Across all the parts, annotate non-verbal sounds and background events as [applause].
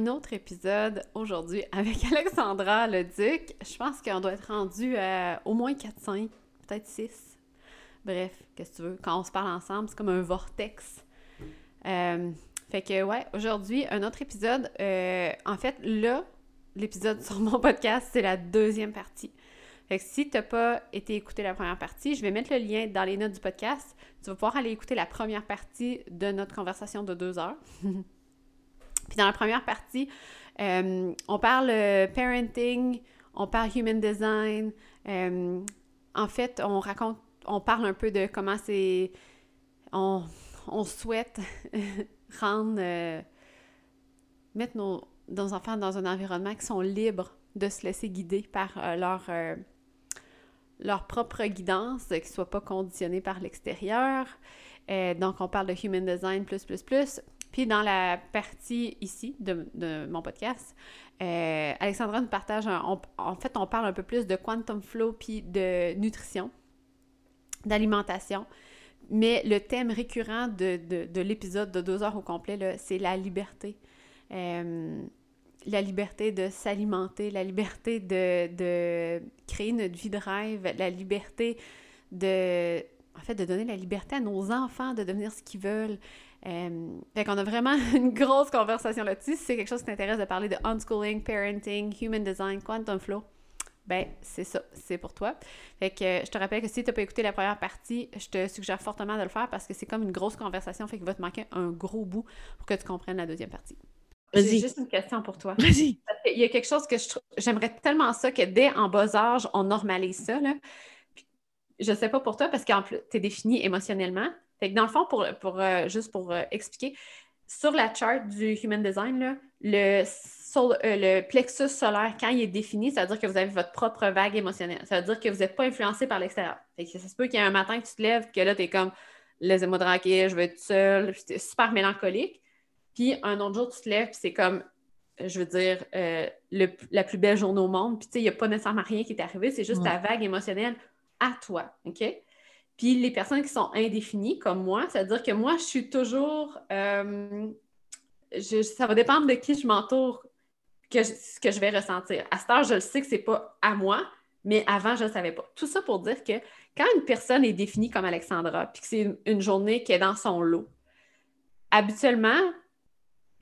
un autre épisode aujourd'hui avec [laughs] Alexandra le Duc. Je pense qu'on doit être rendu à au moins 4-5, peut-être 6. Bref, qu'est-ce que tu veux? Quand on se parle ensemble, c'est comme un vortex. Euh, fait que, ouais, aujourd'hui, un autre épisode. Euh, en fait, là, l'épisode sur mon podcast, c'est la deuxième partie. Fait que si tu n'as pas été écouter la première partie, je vais mettre le lien dans les notes du podcast. Tu vas pouvoir aller écouter la première partie de notre conversation de deux heures. [laughs] Puis dans la première partie, euh, on parle euh, parenting, on parle human design. Euh, en fait, on raconte, on parle un peu de comment c'est. On, on, souhaite [laughs] rendre. mettre nos, nos, enfants dans un environnement qui sont libres de se laisser guider par leur leur propre guidance, qu'ils ne soient pas conditionnés par l'extérieur. donc, on parle de human design plus, plus, plus. Puis dans la partie ici de, mon podcast, euh, Alexandra nous partage, en fait, on parle un peu plus de quantum flow puis de nutrition, d'alimentation. Mais le thème récurrent de, l'épisode de deux heures au complet, c'est la liberté. Euh, la liberté de s'alimenter, la liberté de, de, créer notre vie de rêve, la liberté de, en fait, de donner la liberté à nos enfants de devenir ce qu'ils veulent, euh, fait qu'on a vraiment [laughs] une grosse conversation là-dessus. Si c'est quelque chose qui t'intéresse de parler de unschooling, parenting, human design, quantum flow, ben c'est ça, c'est pour toi. Fait que euh, je te rappelle que si tu n'as pas écouté la première partie, je te suggère fortement de le faire parce que c'est comme une grosse conversation, fait qu'il va te manquer un gros bout pour que tu comprennes la deuxième partie. J'ai juste une question pour toi. Vas-y. Il y a quelque chose que j'aimerais tellement ça que dès en bas âge, on normalise ça. Là. je sais pas pour toi parce que tu es défini émotionnellement, fait que dans le fond, pour, pour euh, juste pour euh, expliquer, sur la charte du Human Design, le, euh, le plexus solaire, quand il est défini, ça veut dire que vous avez votre propre vague émotionnelle. Ça veut dire que vous n'êtes pas influencé par l'extérieur. Fait que ça se peut qu'il y ait un matin que tu te lèves, que là, tu es comme laissez-moi tranquille, je veux être seule, es super mélancolique. Puis un autre jour, tu te lèves, puis c'est comme, je veux dire, la plus belle journée au monde. Puis tu sais, il n'y a pas nécessairement rien qui est arrivé, c'est juste ta vague émotionnelle à toi. OK? Puis les personnes qui sont indéfinies, comme moi, c'est-à-dire que moi, je suis toujours. Euh, ça va dépendre de qui je m'entoure, que ce que je vais ressentir. À cette heure, je le sais que c'est pas à moi, mais avant, je ne le savais pas. Tout ça pour dire que quand une personne est définie comme Alexandra, puis que c'est une, journée qui est dans son lot, habituellement,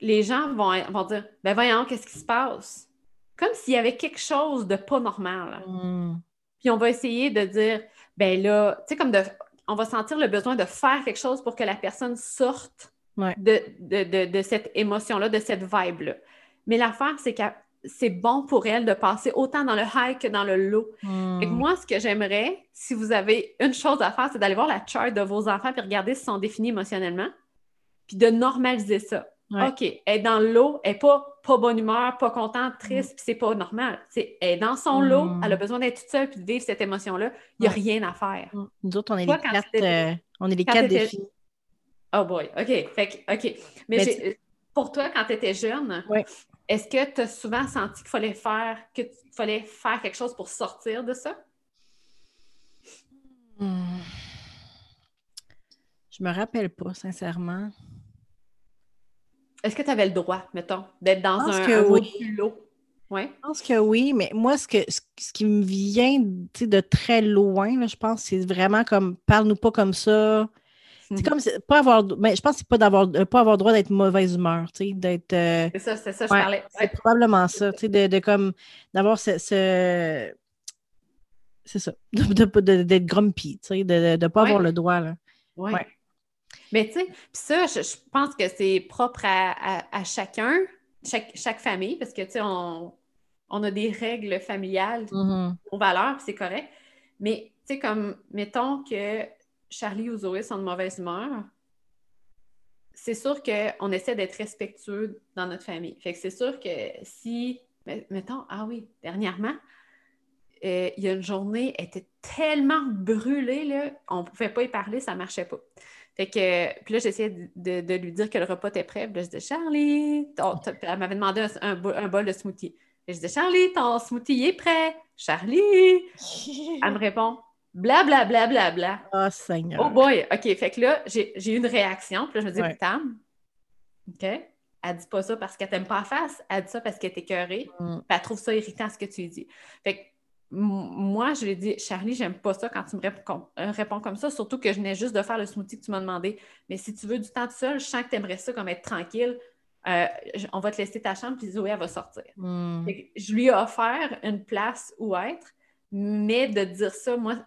les gens vont, vont dire Ben voyons, qu'est-ce qui se passe? Comme s'il y avait quelque chose de pas normal. Hmm. Puis on va essayer de dire ben là, tu sais, comme de, on va sentir le besoin de faire quelque chose pour que la personne sorte de, cette émotion-là, de cette vibe-là. Mais l'affaire, c'est que c'est bon pour elle de passer autant dans le high que dans le low. Hmm. moi, ce que j'aimerais, si vous avez une chose à faire, c'est d'aller voir la chart de vos enfants et regarder s'ils sont définis émotionnellement, puis de normaliser ça. OK, elle est dans l'eau, elle n'est pas, pas bonne humeur, pas contente, triste, puis c'est pas normal. elle est dans son lot, mm. elle a besoin d'être toute seule puis de vivre cette émotion-là. Il n'y a rien à faire. Mm. Nous autres, on est les quatre, euh, on est les quatre défis. Oh boy, OK. Fait OK. Mais, pour toi, quand tu étais jeune, est-ce que tu as souvent senti qu'il fallait faire que fallait faire quelque chose pour sortir de ça? Hmm. Je me rappelle pas, sincèrement. Est-ce que tu avais le droit, mettons, d'être dans un, que oui. Ouais. Je pense que oui, mais moi, ce, que, ce, qui me vient de très loin, je pense, c'est vraiment comme parle-nous pas comme ça. C'est mhm. comme pas avoir. Mais je pense que c'est pas d'avoir pas avoir droit d'être mauvaise humeur, tu sais, d'être. Euh, c'est ça, c'est ça, je parlais. C'est probablement ça, tu sais, de, de, comme d'avoir ce, c'est ça, d'être grumpy, tu sais, de ne pas avoir le droit. Là. Ouais. Mais tu sais, ça, je, pense que c'est propre à, chacun, chaque, chaque, famille, parce que tu sais, on, a des règles familiales mm-hmm. aux valeurs, c'est correct. Mais tu sais, comme, mettons que Charlie ou Zoé sont de mauvaise humeur, c'est sûr qu'on essaie d'être respectueux dans notre famille. Fait que c'est sûr que si, mettons, ah oui, dernièrement, euh, il y a une journée, elle était tellement brûlée, là, on ne pouvait pas y parler, ça ne marchait pas. Fait que, puis là, j'essayais de, lui dire que le repas était prêt. Puis là, je disais, Charlie, elle m'avait demandé un, bol de smoothie. Et je disais, Charlie, ton smoothie est prêt. Charlie! [laughs] elle me répond, bla bla bla bla bla. Oh, Seigneur. Oh boy! OK, fait que là, j'ai eu une réaction. Puis là, je me dis, ouais. OK. elle dit pas ça parce qu'elle t'aime pas en face, elle dit ça parce qu'elle est écœurée, Mm. puis elle trouve ça irritant ce que tu lui dis. Fait que moi, je lui ai dit, Charlie, j'aime pas ça quand tu me réponds, euh, réponds comme ça, surtout que je venais juste de faire le smoothie que tu m'as demandé. Mais si tu veux du temps tout seul, je sens que tu aimerais ça comme être tranquille. Euh, on va te laisser ta chambre, puis Zoé, elle va sortir. Mm. Que je lui ai offert une place où être, mais de dire ça, moi,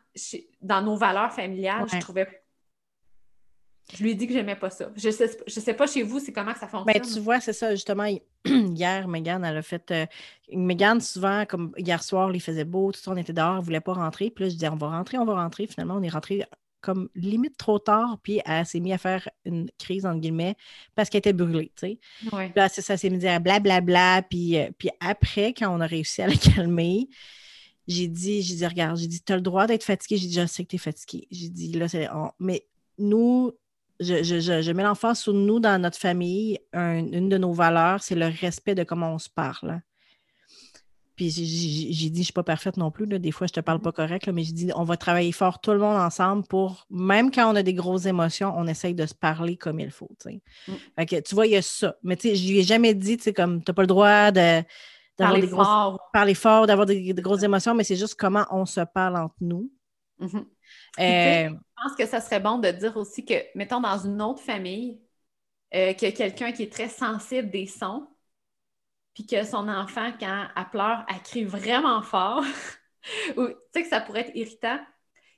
dans nos valeurs familiales, je trouvais. Je lui ai dit que j'aimais pas ça. Je sais, je sais pas chez vous, c'est comment que ça fonctionne. Ben, tu vois, c'est ça, justement, [clears throat] hier, Megan, elle a fait. euh, Megan, souvent, comme hier soir, il faisait beau, tout ça, on était dehors, elle ne voulait pas rentrer. Puis là, je disais, on va rentrer, on va rentrer. Finalement, on est rentré comme limite trop tard, puis elle s'est mise à faire une crise, entre guillemets, parce qu'elle était brûlée, tu sais. Ouais. Là, ça, c'est me dire blablabla. Puis, euh, puis après, quand on a réussi à la [laughs] calmer, j'ai dit, j'ai dit, regarde, j'ai dit, tu as le droit d'être fatigué. J'ai dit, je sais que tu es fatigué. J'ai dit, là, c'est. on- Mais nous, je, je, je, je mets l'emphase sur nous dans notre famille. Un- une de nos valeurs, c'est le respect de comment on se parle. hein. Puis j'ai- dit, je ne suis pas parfaite non plus. là. Des fois, je ne te parle pas correct, là, mais j'ai dit, on va travailler fort tout le monde ensemble pour, même quand on a des grosses émotions, on essaye de se parler comme il faut. Mm. Fait que, tu vois, il y a ça. Mais tu sais, je lui ai jamais dit, tu sais, comme, pas le droit de, Parler des grosses, fort. parler fort, d'avoir des, des grosses émotions, mais c'est juste comment on se parle entre nous. Mhm. Euh, Je pense que ça serait bon de dire aussi que, mettons, dans une autre famille, euh, qu'il y a quelqu'un qui est très sensible des sons, puis que son enfant, quand elle pleure, elle crie vraiment fort, [laughs] ou tu sais que ça pourrait être irritant.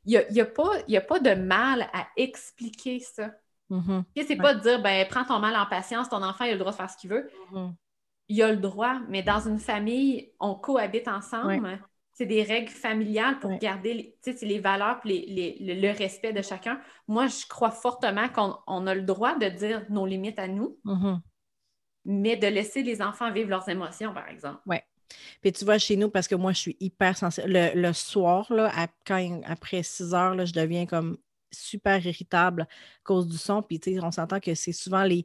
Il n'y a, y a pas, y a pas de mal à expliquer ça. Tu sais, C'est pas de dire, ben, prends ton mal en patience, ton enfant il a le droit de faire ce qu'il veut. mhm. Il a le droit, mais dans une famille, on cohabite ensemble. C'est des règles familiales pour Ouais. garder les, valeurs et les, les- le, respect de chacun. Moi, je crois fortement qu'on on a le droit de dire nos limites à nous, Mhm. mais de laisser les enfants vivre leurs émotions, par exemple. Puis tu vois, chez nous, parce que moi, je suis hyper sensible. Le, le soir, là, à- quand, après 6 heures, là, je deviens comme super irritable à cause du son. Puis tu sais, on s'entend que c'est souvent les,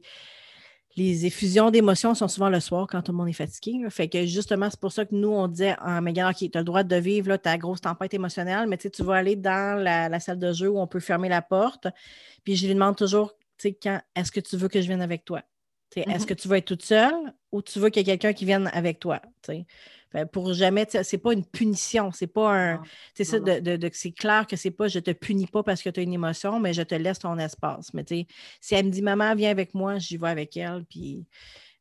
les effusions d'émotions sont souvent le soir quand tout le monde est fatigué. là. Fait que justement, c'est pour ça que nous, on disait Ah, Megan, OK, tu as le droit de vivre là, ta grosse tempête émotionnelle, mais tu vas aller dans la, la salle de jeu où on peut fermer la porte. Puis je lui demande toujours, quand est-ce que tu veux que je vienne avec toi? Est-ce Mhm. que tu veux être toute seule ou tu veux qu'il y ait quelqu'un qui vienne avec toi? Pour jamais, c'est pas une punition, c'est pas un. C'est ça, de, de- de- c'est clair que c'est pas je te punis pas parce que tu as une émotion, mais je te laisse ton espace. Mais tu sais, si elle me dit maman, viens avec moi, j'y vais avec elle. Puis...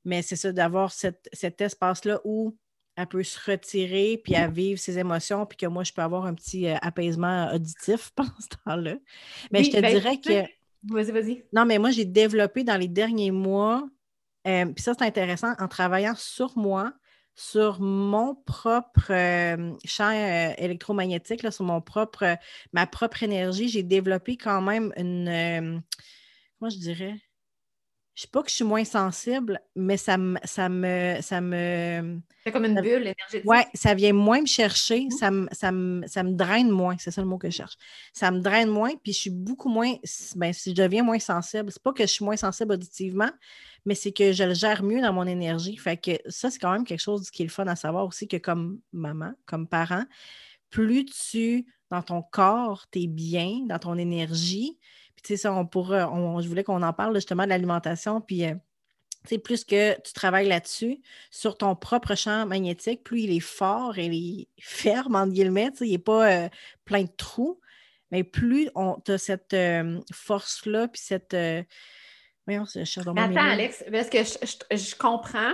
Mais c'est ça, d'avoir cet, cet espace-là où elle peut se retirer puis à vivre ses émotions, puis que moi, je peux avoir un petit euh, apaisement auditif [laughs] pendant ce temps-là. Mais Oui, je te ben, dirais que. Vas-y, vas-y. Non, mais moi, j'ai développé dans les derniers mois, euh, puis ça, c'est intéressant, en travaillant sur moi, sur mon propre champ électromagnétique, sur mon propre, ma propre énergie, j'ai développé quand même une. comment je dirais? Je ne sais pas que je suis moins sensible, mais ça me. Ça me, ça me C'est comme une Ça- bulle énergétique. oui, ça vient moins me chercher, Mhm. ça me, ça, me, ça me draine moins, c'est ça le mot que je cherche. Ça me draine moins, puis je suis beaucoup moins, ben, si je deviens moins sensible, c'est pas que je suis moins sensible auditivement, mais c'est que je le gère mieux dans mon énergie. Fait que ça, c'est quand même quelque chose qui est le fun à savoir aussi que comme maman, comme parent, plus tu, dans ton corps, tu es bien, dans ton énergie, puis tu sais, ça, on pourrait, on- je voulais qu'on en parle justement de l'alimentation, puis euh, tu sais, plus que tu travailles là-dessus, sur ton propre champ magnétique, plus il est fort et il est ferme, entre guillemets, tu sais, il n'est pas euh, plein de trous, mais plus tu as cette euh, force-là, puis cette. euh, voyons, je cherche dans mon attends. Alex, parce que je, je- je comprends,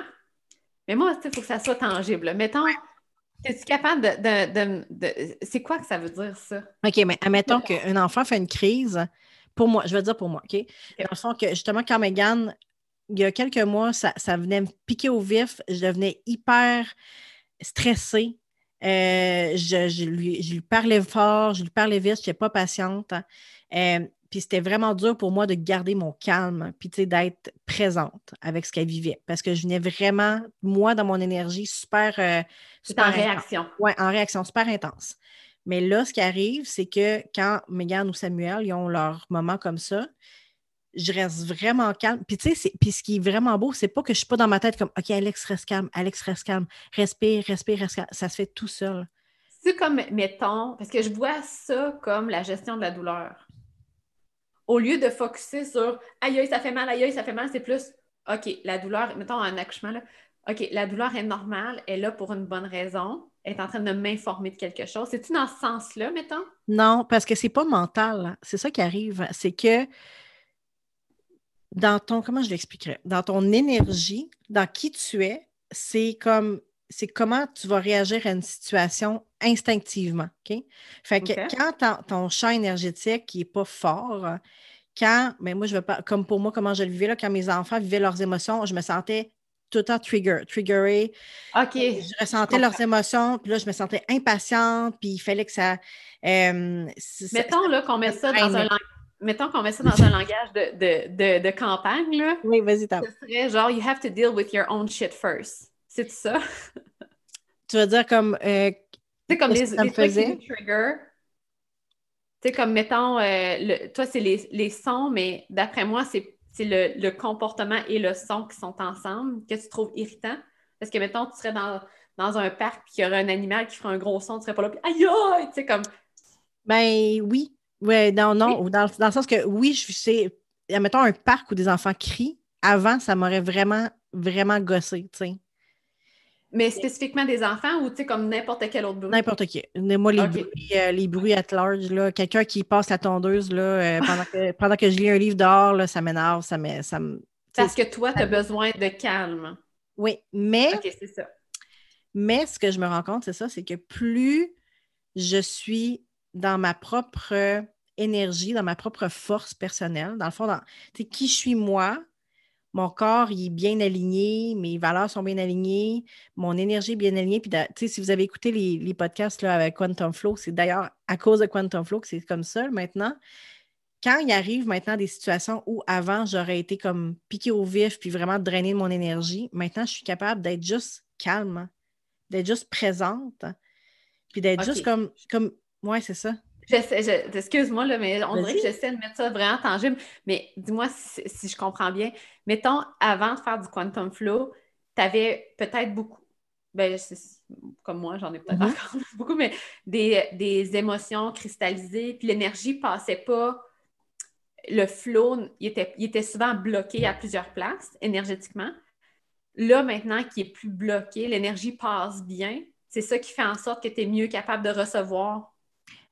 mais moi, il faut que ça soit tangible. Mettons, es-tu capable de, de- de- de- C'est quoi que ça veut dire, ça? OK, mais admettons qu'un enfant fait une crise, pour moi, je vais dire pour moi, OK? Dans le fond, que justement, quand Megan, il y a quelques mois, ça, ça venait me piquer au vif, je devenais hyper stressée. Euh, je, je lui, je lui parlais fort, je lui parlais vite, je n'étais pas patiente. Euh, puis c'était vraiment dur pour moi de garder mon calme, puis d'être présente avec ce qu'elle vivait. Parce que je venais vraiment, moi, dans mon énergie, super. euh, super en intense. réaction. Oui, en réaction super intense. Mais là, ce qui arrive, c'est que quand Megan ou Samuel, ils ont leur moment comme ça, je reste vraiment calme. Puis tu sais, puis ce qui est vraiment beau, c'est pas que je suis pas dans ma tête comme OK, Alex, reste calme, Alex, reste calme, respire, respire, reste calme. Ça se fait tout seul. C'est comme, mettons, parce que je vois ça comme la gestion de la douleur. Au lieu de focuser sur aïe, aïe, ça fait mal, aïe, aïe, ça fait mal, c'est plus OK, la douleur, mettons un accouchement, là, OK, la douleur est normale, elle est là pour une bonne raison, est en train de m'informer de quelque chose. C'est-tu dans ce sens-là, mettons? Non, parce que c'est pas mental. C'est ça qui arrive. C'est que dans ton, comment je l'expliquerais? Dans ton énergie, dans qui tu es, c'est comme c'est comment tu vas réagir à une situation instinctivement. OK? Fait que quand ton champ énergétique n'est pas fort, quand, mais moi, je veux pas, comme pour moi, comment je le vivais, là, quand mes enfants vivaient leurs émotions, je me sentais tout le temps trigger, triggerée. OK. Je ressentais leurs émotions, puis là, je me sentais impatiente, puis il fallait que ça. Euh, mettons là, qu'on met ça dans un Mettons qu'on met ça dans un langage de, de, de, campagne, là. [laughs] Oui, vas-y, t'as. Ce serait genre, you have to deal with your own shit first. C'est ça? [laughs] tu veux dire comme. Euh, tu sais, comme les, les trucs qui trigger. Tu sais, comme mettons, euh, le, toi, c'est les, les, sons, mais d'après moi, c'est le, le, comportement et le son qui sont ensemble que tu trouves irritant. Parce que, mettons, tu serais dans, dans un parc puis qu'il y aurait un animal qui ferait un gros son, tu serais pas là, puis aïe aïe! Tu sais, comme. Ben oui. Ouais, non, non. Dans, dans, le sens que oui, je sais. Mettons un parc où des enfants crient, avant, ça m'aurait vraiment, vraiment gossé, tu sais. Mais spécifiquement des enfants ou tu sais, comme n'importe quel autre bruit? N'importe qui. Moi, les, bruits, euh, les bruits at large, là, quelqu'un qui passe la tondeuse là, euh, pendant, que, [laughs] pendant que je lis un livre dehors, là, ça m'énerve, ça me. Ça Parce que toi, tu as besoin de calme. Oui, mais. OK, c'est ça. Mais ce que je me rends compte, c'est ça, c'est que plus je suis dans ma propre énergie, dans ma propre force personnelle, dans le fond, dans qui je suis moi, mon corps il est bien aligné, mes valeurs sont bien alignées, mon énergie est bien alignée. Puis, si vous avez écouté les, podcasts là, avec Quantum Flow, c'est d'ailleurs à cause de Quantum Flow que c'est comme ça maintenant. Quand il arrive maintenant des situations où avant j'aurais été comme piqué au vif puis vraiment drainer mon énergie, maintenant je suis capable d'être juste calme, d'être juste présente, puis d'être juste comme, comme. Ouais, c'est ça. Excuse-moi, mais on dirait que j'essaie de mettre ça vraiment tangible. Mais dis-moi si, je comprends bien. Mettons, avant de faire du quantum flow, tu avais peut-être beaucoup, ben, comme moi, j'en ai peut-être mm-hmm. encore [laughs] beaucoup, mais des, émotions cristallisées, puis l'énergie passait pas. Le flow, il était, il était souvent bloqué à plusieurs places énergétiquement. Là, maintenant, qui est plus bloqué, l'énergie passe bien. C'est ça qui fait en sorte que tu es mieux capable de recevoir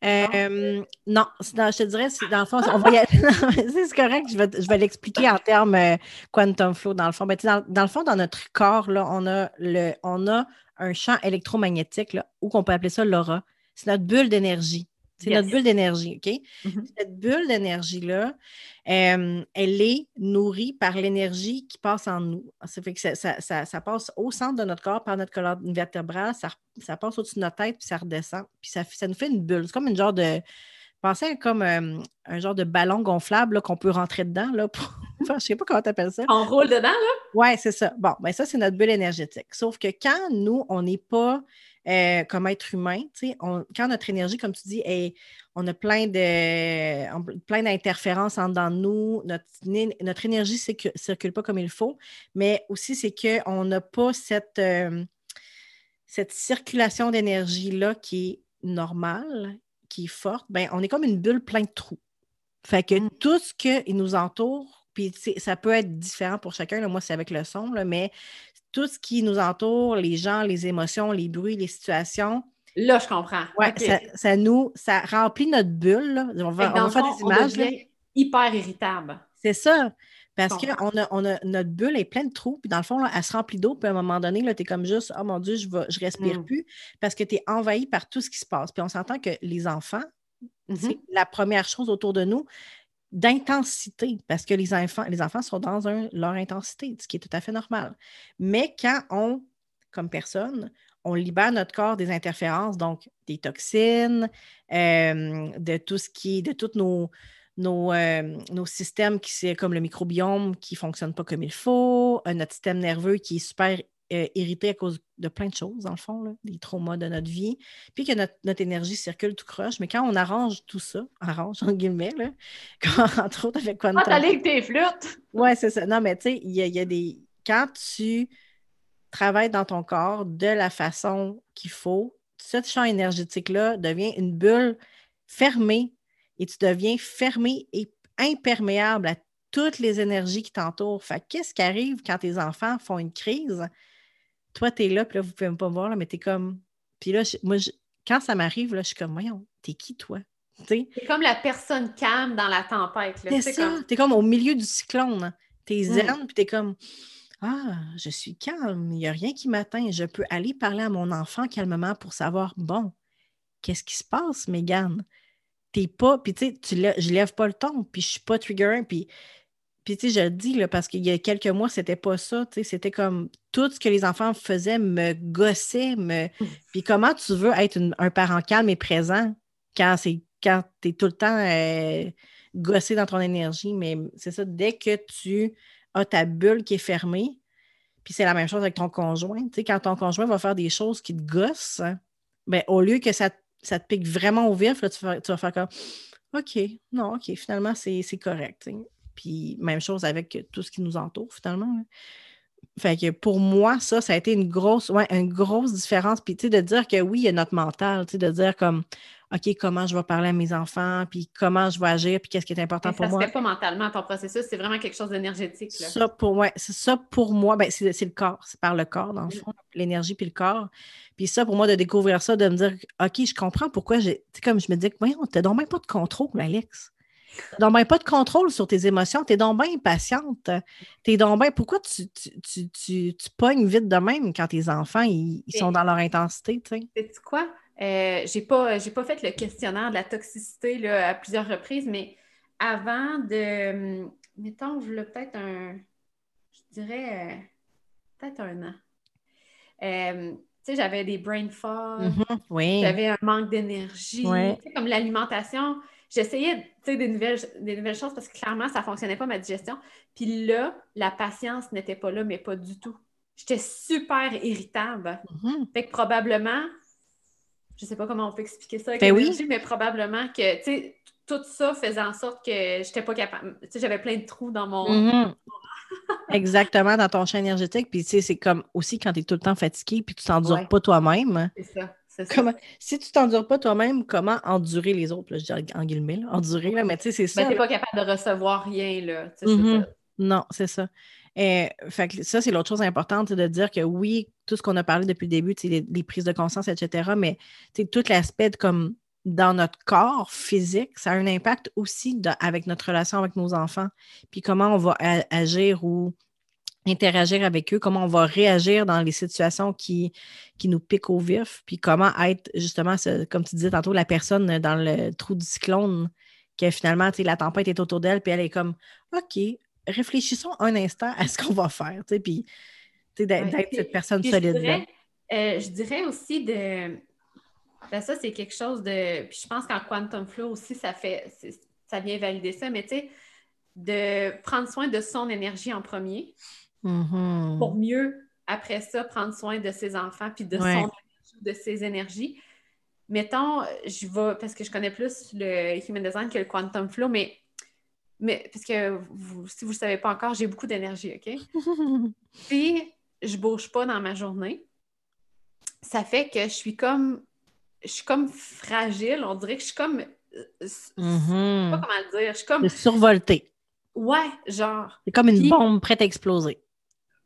euh, non, je te dirais, dans le fond, on va [laughs] c'est correct, je vais, l'expliquer en termes euh, quantum flow, dans le fond. Mais dans, le fond, dans notre corps, là, on, a le, on a un champ électromagnétique, ou qu'on peut appeler ça l'aura. C'est notre bulle d'énergie. C'est notre bulle d'énergie, OK? Mm-hmm. Cette bulle d'énergie-là, euh, elle est nourrie par l'énergie qui passe en nous. Ça fait que ça, passe au centre de notre corps par notre colonne vertébrale, ça, passe au-dessus de notre tête, puis ça redescend. Puis ça, ça nous fait une bulle. C'est comme une genre de. Pensez comme euh, un genre de ballon gonflable qu'on peut rentrer dedans. Là, pour... je ne sais pas comment tu appelles ça. On roule dedans, là? Oui, c'est ça. Bon, ben ça, c'est notre bulle énergétique. Sauf que quand nous, on n'est pas euh, comme être humain. quand notre énergie, comme tu dis, est, on a plein de plein d'interférences en dedans de nous, notre, notre énergie ne circule pas comme il faut, mais aussi c'est qu'on n'a pas cette, euh, cette circulation d'énergie-là qui est normale, qui est forte. Ben, on est comme une bulle pleine de trous. Fait que mmh. tout ce qui nous entoure, puis ça peut être différent pour chacun. Là, moi, c'est avec le son, là, mais tout ce qui nous entoure, les gens, les émotions, les bruits, les situations. Là, je comprends. Ça, nous, ça remplit notre bulle. On va, faire des images. hyper irritable. C'est ça. Parce que on a, on a, notre bulle est pleine de trous, puis dans le fond, là, elle se remplit d'eau, puis à un moment donné, tu es comme juste, oh mon Dieu, je ne je respire mm. plus, parce que tu es envahi par tout ce qui se passe. Puis on s'entend que les enfants, mm-hmm. c'est la première chose autour de nous d'intensité, parce que les enfants, les enfants sont dans leur intensité, ce qui est tout à fait normal. Mais quand on, comme personne, on libère notre corps des interférences, donc des toxines, euh, de tout ce qui est, de tous nos, euh, nos systèmes qui, comme le microbiome qui ne fonctionne pas comme il faut, euh, notre système nerveux qui est super euh, irrité à cause de plein de choses, dans le fond, des traumas de notre vie, puis que notre, énergie circule tout croche. Mais quand on arrange tout ça, [laughs] arrange en guillemets, là, [laughs] entre autres avec Quantum. Ah, t'allais avec tes flûtes! Ouais, c'est ça. Non, mais tu sais, il y, a des. Quand tu travailles dans ton corps de la façon qu'il faut, ce champ énergétique-là devient une bulle fermée et tu deviens fermé et imperméable à toutes les énergies qui t'entourent. Fait qu'est-ce qui arrive quand tes enfants font une crise? Toi, tu es là, puis là, vous pouvez même pas me voir, là, mais tu es comme. Puis là, moi, quand ça m'arrive, là, je suis comme, voyons, t'es qui, toi? T'es comme la personne calme dans la tempête. C'est ça. Comme... T'es comme au milieu du cyclone. T'es mm. zen, puis t'es comme, ah, je suis calme, il n'y a rien qui m'atteint. Je peux aller parler à mon enfant calmement pour savoir, bon, qu'est-ce qui se passe, Mégane? T'es pas, puis tu sais, je lève pas le ton, puis je suis pas trigger, puis puis, tu sais, je le dis, là, parce qu'il y a quelques mois, c'était pas ça. Tu sais, c'était comme tout ce que les enfants faisaient me gossait. Me... Puis, comment tu veux être un parent calme et présent quand c'est quand tu es tout le temps euh, gossé dans ton énergie? Mais c'est ça, dès que tu as ta bulle qui est fermée, puis c'est la même chose avec ton conjoint. Tu sais, quand ton conjoint va faire des choses qui te gossent, ben, au lieu que ça, ça te pique vraiment au vif, là, tu, vas, tu vas faire comme OK, non, OK, finalement, c'est correct. Puis même chose avec tout ce qui nous entoure finalement. Fait que pour moi, ça, ça a été une grosse, ouais, une grosse différence. Puis, tu sais, de dire que oui, il y a notre mental, tu sais, de dire comme, OK, comment je vais parler à mes enfants, puis comment je vais agir, puis qu'est-ce qui est important pour moi. Ça se fait pas mentalement ton processus, c'est vraiment quelque chose d'énergétique. Ça, pour, ouais, c'est ça pour moi, ben, c'est, le corps, c'est par le corps, dans le fond, l'énergie puis le corps. Puis ça, pour moi, de découvrir ça, de me dire, OK, je comprends pourquoi j'ai, tu sais, comme je me dis, voyons, t'as donc même pas de contrôle, Alex. Donc pas de contrôle sur tes émotions. T'es donc bien impatiente. T'es donc bien. Pourquoi tu, tu, tu, tu, pognes vite de même quand tes enfants ils, sont dans leur intensité? Tu sais? Quoi? Euh, j'ai pas, pas fait le questionnaire de la toxicité là, à plusieurs reprises, mais avant de. Mettons, je l'ai peut-être un. Je dirais euh, peut-être un an. Euh, tu sais, j'avais des brain fog, mm-hmm. j'avais un manque d'énergie, comme l'alimentation j'essayais des nouvelles, des nouvelles choses parce que clairement, ça ne fonctionnait pas ma digestion. Puis là, la patience n'était pas là, mais pas du tout. J'étais super irritable. Mm-hmm. Fait que probablement, je ne sais pas comment on peut expliquer ça avec ben oui. mais probablement que, tu sais, tout ça faisait en sorte que j'étais pas capable. Tu sais, j'avais plein de trous dans mon. Mm-hmm. [laughs] Exactement, dans ton champ énergétique. Puis, tu sais, c'est comme aussi quand tu es tout le temps fatigué puis tu t'endures pas toi-même. C'est ça si tu t'endures pas toi-même, comment endurer les autres? je dis en guillemets, endurer, là, mais tu sais, c'est ça. Mais t'es pas capable de recevoir rien, là. Mm-hmm. Non, c'est ça. Et, fait ça, c'est l'autre chose importante, de dire que oui, tout ce qu'on a parlé depuis le début, les, les prises de conscience, etc., mais tout l'aspect comme dans notre corps physique, ça a un impact aussi avec notre relation avec nos enfants, puis comment on va agir ou interagir avec eux, comment on va réagir dans les situations qui, qui nous piquent au vif, puis comment être justement, comme tu disais tantôt, la personne dans le trou du cyclone, que finalement, la tempête est autour d'elle, puis elle est comme OK, réfléchissons un instant à ce qu'on va faire, puis d'être cette personne solide-là. Euh, je, dirais aussi de. Ben ça, c'est quelque chose de. Puis je pense qu'en Quantum Flow aussi, ça fait. Ça vient valider ça, mais tu sais, de prendre soin de son énergie en premier. Mm-hmm. pour mieux, après ça, prendre soin de ses enfants puis de son de ses énergies. Mettons, je vais, parce que je connais plus le Human Design que le Quantum Flow, mais, mais parce que si vous ne savez pas encore, j'ai beaucoup d'énergie, OK? [laughs] si je bouge pas dans ma journée, ça fait que je suis comme je suis comme fragile, on dirait que je suis comme euh, je sais pas mm-hmm. comment dire, je suis comme survoltée. Ouais, genre. C'est comme une bombe prête à exploser.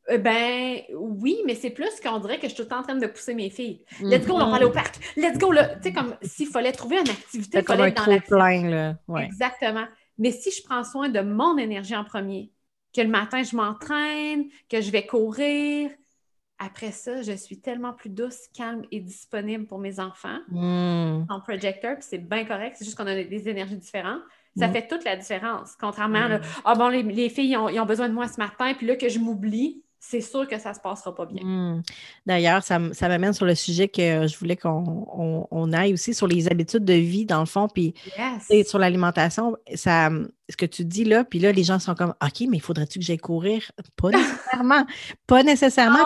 Euh, ben oui, mais c'est plus qu'on dirait que je suis tout le temps en train de pousser mes filles. Let's go, on va aller au parc. Let's go, là. Tu sais, comme s'il fallait trouver une activité, il fallait être dans plein, là. Exactement. Mais si je prends soin de mon énergie en premier, que le matin, je m'entraîne, que je vais courir, après ça, je suis tellement plus douce, calme et disponible pour mes enfants mm. en projecteur, c'est bien correct, c'est juste qu'on a des énergies différentes. Ça mm. fait toute la différence. Contrairement à, mm. ah bon, les, filles, ils ont, ils ont, besoin de moi ce matin, puis là que je m'oublie, c'est sûr que ça ne se passera pas bien. Hmm. D'ailleurs, ça, m'amène sur le sujet que je voulais qu'on aille aussi sur les habitudes de vie, dans le fond, puis sur l'alimentation. Ça, ce que tu dis là, puis là, les gens sont comme OK, mais faudrait-tu que j'aille courir? Pas nécessairement. [laughs] pas nécessairement.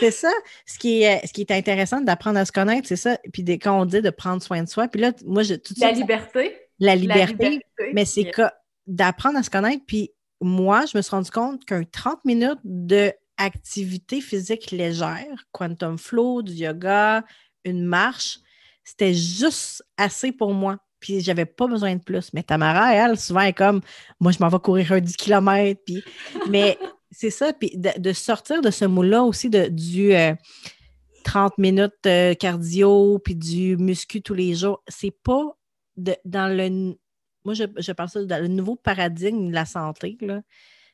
C'est ça. Ce qui est, ce qui est intéressant d'apprendre à se connaître, c'est ça. Puis quand on dit de prendre soin de soi, puis là, moi, je. Tout la, liberté. La liberté. La liberté. Mais c'est que d'apprendre à se connaître, puis moi, je me suis rendu compte qu'un 30 minutes d'activité physique légère, quantum flow, du yoga, une marche, c'était juste assez pour moi puis j'avais pas besoin de plus. Mais Tamara, elle, souvent, est comme, moi, je m'en vais courir un 10 km, puis... [laughs] Mais c'est ça, puis de, sortir de ce moule-là aussi, de, du 30 euh, minutes euh, cardio, puis du muscu tous les jours, c'est pas dans le... Moi, je, je pense ça dans le nouveau paradigme de la santé, là.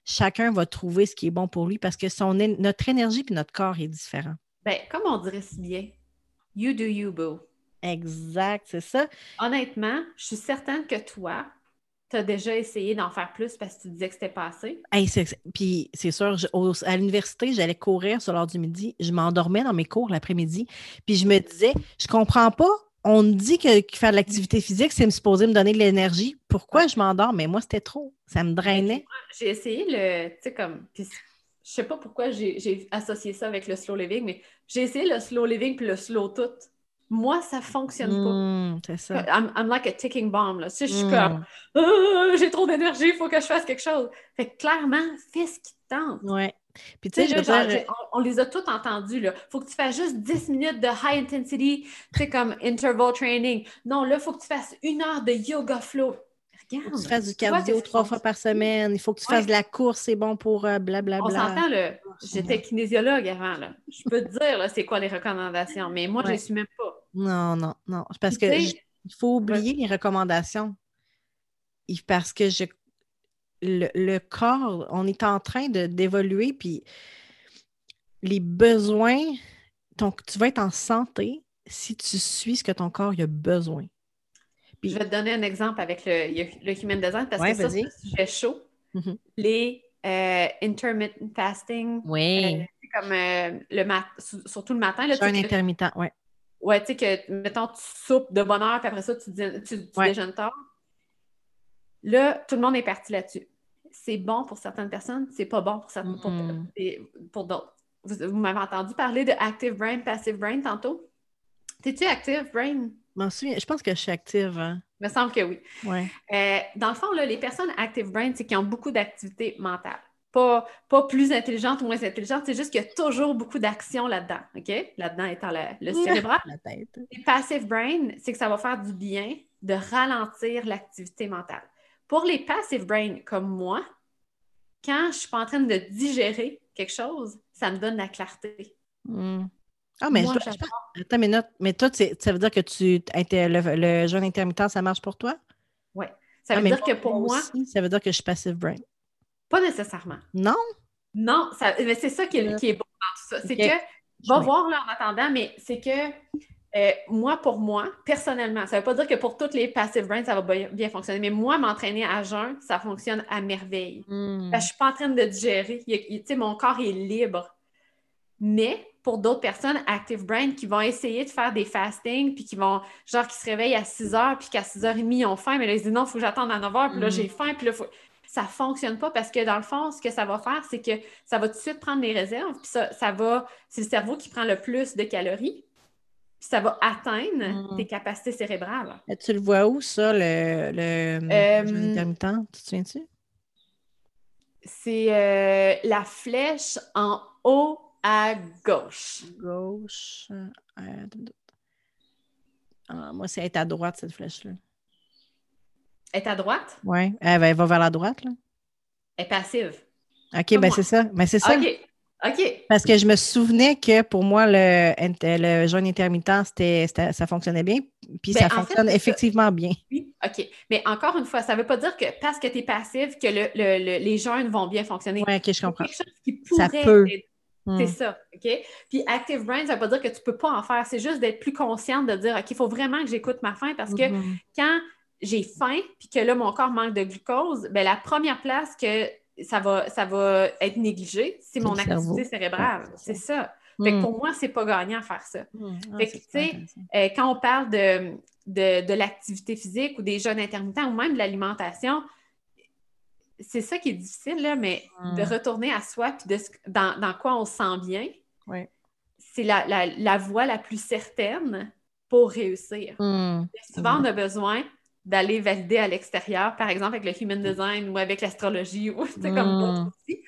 Chacun va trouver ce qui est bon pour lui parce que son, notre énergie puis notre corps est différent. Ben, comme on dirait si bien, you do you, boo. Exact, c'est ça. Honnêtement, je suis certaine que toi, tu as déjà essayé d'en faire plus parce que tu disais que c'était passé. puis c'est sûr, à l'université, j'allais courir sur l'heure du midi. Je m'endormais dans mes cours l'après-midi. Puis je me disais, je comprends pas. On me dit que, faire de l'activité physique, c'est me supposer me donner de l'énergie. Pourquoi je m'endors? Mais moi, c'était trop. Ça me drainait. J'ai essayé le. Tu sais, comme. je sais pas pourquoi j'ai associé ça avec le slow living, mais j'ai essayé le slow living puis le slow tout. Moi, ça fonctionne pas. Hmm, c'est ça. I'm, like a ticking bomb. Là. Tu sais, je suis hmm. comme, ah, j'ai trop d'énergie, il faut que je fasse quelque chose. Fait que clairement, fais ce qui te tente. Ouais. Puis tu sais, on, les a tous entendus. Il faut que tu fasses juste 10 minutes de high intensity, tu sais, comme interval training. Non, là, il faut que tu fasses une heure de yoga flow. Regarde. Faut que tu fasses du cardio trois fois par semaine. Il faut que tu fasses de la course, c'est bon pour blablabla. Euh, on s'entend, là. J'étais kinésiologue avant, là. Je peux te dire, là, c'est quoi les recommandations, mais moi, je ne les suis même pas. Non, non, non. Parce que il faut oublier les recommandations. Parce que je, le, corps, on est en train d'évoluer, puis les besoins, donc tu vas être en santé si tu suis ce que ton corps a besoin. Puis, je vais te donner un exemple avec le, le human design parce que ça, c'est un sujet chaud. Mm-hmm. Les euh, intermittent fasting. Oui. Euh, comme euh, le mat surtout le matin. Là, un intermittent, oui. Ouais, tu sais que, mettons, tu soupes de bonne heure, puis après ça, tu, tu, déjeunes tard. Là, tout le monde est parti là-dessus. C'est bon pour certaines personnes, c'est pas bon pour, certaines, pour, d'autres. Vous, m'avez entendu parler de active brain, passive brain tantôt? T'es-tu active brain? Je pense que je suis active. Hein. Il me semble que oui. Ouais. Euh, dans le fond, là, les personnes active brain, c'est qui ont beaucoup d'activité mentale pas, pas plus intelligente ou moins intelligente, c'est juste qu'il y a toujours beaucoup d'action là-dedans, OK? Là-dedans étant le [laughs] cérébral. La tête. Et passive brain, c'est que ça va faire du bien de ralentir l'activité mentale. Pour les passive brain comme moi, quand je ne suis pas en train de digérer quelque chose, ça me donne la clarté. Hmm. Ah, mais je, Attends, mais, mais toi, ça veut dire que tu le, le jeûne intermittent, ça marche pour toi? Oui. Ça ah, veut dire que pour moi. ça veut dire que je suis passive brain. Pas nécessairement. Non? Non, mais c'est ça qui est, qui est, beau dans tout ça. C'est que, va voir là en attendant, mais c'est que euh, moi, pour moi, personnellement, ça ne veut pas dire que pour toutes les passive brains, ça va bien, fonctionner, mais moi, m'entraîner à jeun, ça fonctionne à merveille. Hmm. je ne suis pas en train de digérer. sais, mon corps est libre. Mais pour d'autres personnes, active brain, qui vont essayer de faire des fastings, puis qui vont, genre, qui se réveillent à 6 h, puis qu'à 6 h 30, ils ont faim, mais là, ils disent non, il faut que j'attende à 9 h, puis là, hmm. j'ai faim, puis là, faut ça ne fonctionne pas parce que dans le fond, ce que ça va faire, c'est que ça va tout de suite prendre les réserves, puis ça, ça va, c'est le cerveau qui prend le plus de calories, puis ça va atteindre mm. tes capacités cérébrales. Et tu le vois où, ça, le, le, euh, intermittent? Tu te souviens-tu? C'est euh, la flèche en haut à gauche. Gauche. Euh, ah, moi, c'est être à droite, cette flèche-là est à droite? Oui. Elle, va vers la droite, là. Elle est passive. OK, ben c'est ça. Ben c'est ça. OK. OK. Parce que je me souvenais que pour moi, le, le jeûne intermittent, c'était, ça fonctionnait bien. Puis ben, ça fonctionne effectivement bien. Oui, OK. Mais encore une fois, ça ne veut pas dire que parce que tu es passive, que le, les jeûnes vont bien fonctionner. Oui, OK, je comprends. Quelque chose qui pourrait ça peut. C'est hmm. ça, OK? Puis Active Brain, ça ne veut pas dire que tu ne peux pas en faire. C'est juste d'être plus consciente de dire, OK, il faut vraiment que j'écoute ma faim parce que mm-hmm. quand j'ai faim, puis que là, mon corps manque de glucose, bien, la première place que ça va, ça va être négligé, c'est mon activité cérébrale. c'est ça. Fait que hmm. pour moi, c'est pas gagnant à faire ça. Hmm. Ah, fait que, tu sais, euh, quand on parle de, de, l'activité physique ou des jeunes intermittents ou même de l'alimentation, c'est ça qui est difficile, là, mais de hmm. retourner à soi puis de, dans, dans quoi on se sent bien, c'est la, la, la, voie la plus certaine pour réussir. Souvent, on a besoin d'aller valider à l'extérieur, par exemple avec le human design ou avec l'astrologie ou [laughs] comme d'autres hmm. aussi.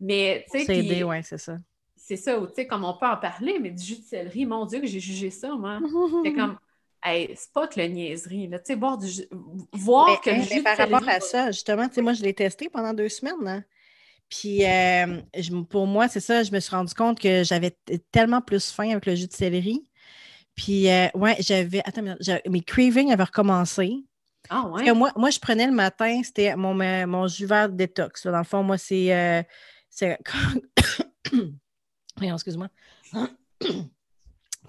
Mais tu sais. C'est ouais, c'est ça. C'est ça, ou tu sais, comme on peut en parler, mais du jus de céleri, mon Dieu, que j'ai jugé ça, moi. [laughs] C'est comme Hey, c'est pas que le niaiserie, là. Tu sais, boire du. Voir que le jus par rapport à ça, justement, tu sais, moi, je l'ai testé pendant deux semaines, hein. Puis, euh, pour moi, c'est ça, je me suis rendu compte que j'avais tellement plus faim avec le jus de céleri. Puis, euh, ouais, j'avais. Attends, mes cravings avaient recommencé. Ah, ouais. moi, moi, je prenais le matin, c'était mon, mon jus vert détox. Dans le fond, moi, c'est. Euh, c'est... [coughs] excuse-moi. [coughs]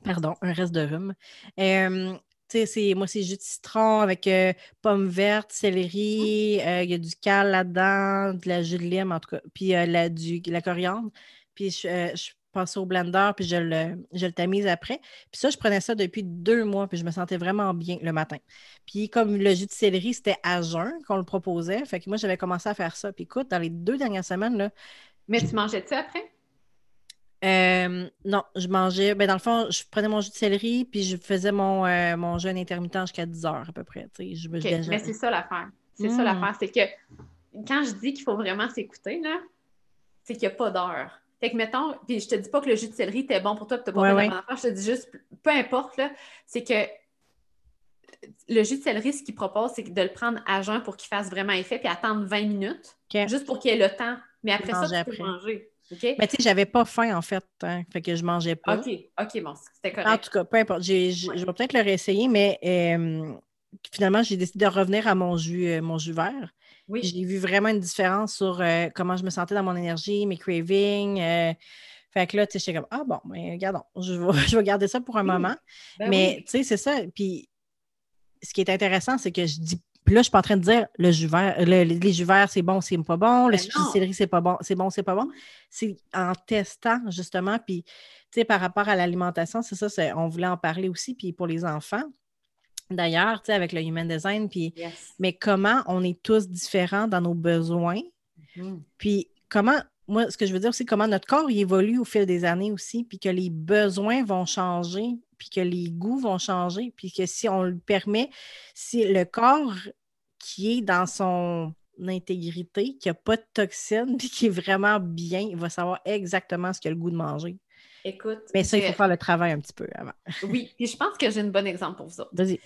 Pardon, un reste de rhume. Euh, c'est, moi, c'est jus de citron avec euh, pommes vertes, céleri, euh, il y a du cal là-dedans, de la jus de lime, en tout cas, puis la, du, la coriandre. Puis je, je passais au blender, puis je le, je le tamise après. Puis ça, je prenais ça depuis deux mois, puis je me sentais vraiment bien le matin. Puis comme le jus de céleri, c'était à jeun qu'on le proposait, fait que moi, j'avais commencé à faire ça. Puis écoute, dans les deux dernières semaines, là... Mais tu mangeais ça après? Euh, non, je mangeais. Ben, dans le fond, je prenais mon jus de céleri, puis je faisais mon, euh, mon jeûne intermittent jusqu'à 10 heures à peu près. Je, Mais c'est ça l'affaire. C'est ça hmm. l'affaire. C'est que quand je dis qu'il faut vraiment s'écouter, là, c'est qu'il n'y a pas d'heure. Fait que, mettons, puis je te dis pas que le jus de céleri était bon pour toi, que tu pas ouais, je te dis juste, peu importe, là, c'est que le jus de céleri, ce qu'il propose, c'est de le prendre à jeun pour qu'il fasse vraiment effet, puis attendre 20 minutes, juste pour qu'il ait le temps. Mais après ça, tu peux manger. Mais tu sais, j'avais pas faim en fait, hein, fait que je mangeais pas. OK, OK, bon, c'était correct. En tout cas, peu importe. je vais peut-être le réessayer, mais euh, finalement, j'ai décidé de revenir à mon jus, euh, mon jus vert. Oui. J'ai vu vraiment une différence sur euh, comment je me sentais dans mon énergie, mes cravings. fait que là, tu sais, j'étais comme, ah bon, mais regardons, [laughs] je vais, je vais garder ça pour un moment. Ben mais tu sais, c'est ça. Puis ce qui est intéressant, c'est que je dis puis là, je suis pas en train de dire le jus vert, les jus verts, c'est bon, c'est pas bon, le de céleri, c'est pas bon, c'est bon, c'est pas bon. C'est en testant, justement, puis, tu sais, par rapport à l'alimentation, c'est ça, on voulait en parler aussi, puis pour les enfants. D'ailleurs, tu sais, avec le Human Design, puis, mais comment on est tous différents dans nos besoins, mm-hmm. puis comment, moi, ce que je veux dire, c'est comment notre corps évolue au fil des années aussi, puis que les besoins vont changer, puis que les goûts vont changer, puis que si on le permet, si le corps qui est dans son intégrité, qui n'a pas de toxines, [laughs] puis qui est vraiment bien, il va savoir exactement ce qu'il a le goût de manger. Écoute. Mais ça, il faut faire le travail un petit peu avant. oui, puis je pense que j'ai un bon exemple pour vous Vas-y.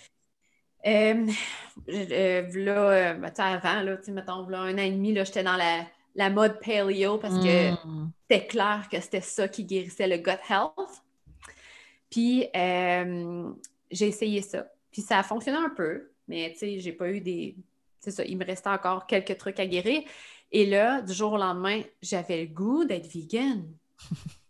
Euh, euh, là, euh, ben, avant, là, mettons, là, un an et demi, j'étais dans la, la, mode paleo parce que mm. c'était clair que c'était ça qui guérissait le gut health. Puis, j'ai essayé ça. Puis, ça a fonctionné un peu. Mais tu sais, j'ai pas eu des. C'est ça, il me restait encore quelques trucs à guérir. Et là, du jour au lendemain, j'avais le goût d'être vegan. [laughs]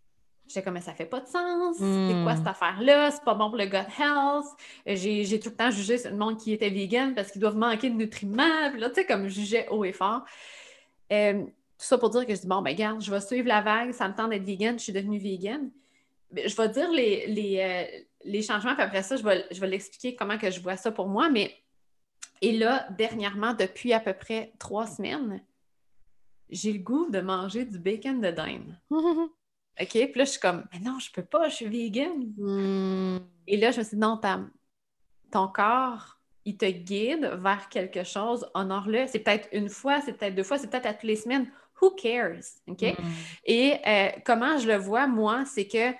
J'étais comme, ça fait pas de sens. C'est quoi cette hmm. affaire-là? C'est pas bon pour le gut health. J'ai tout le temps jugé le monde qui était vegan parce qu'ils doivent manquer de nutriments. Puis là, tu sais, comme je jugeais haut et fort. Euh, tout ça pour dire que je dis, bon, ben, regarde, je vais suivre la vague. Ça me tente d'être vegan. Je suis devenue vegan. Je vais dire les, les, euh, les changements, puis après ça, je vais, je vais l'expliquer comment que je vois ça pour moi. Mais et là, dernièrement, depuis à peu près trois semaines, j'ai le goût de manger du bacon de dinde. [laughs] OK? Puis là, je suis comme, mais non, je peux pas, je suis vegan. Hmm. Et là, je me suis dit, non, ton corps, il te guide vers quelque chose, honore-le. C'est peut-être une fois, c'est peut-être deux fois, c'est peut-être à toutes les semaines. Who cares? OK? Hmm. Et euh, comment je le vois, moi, c'est que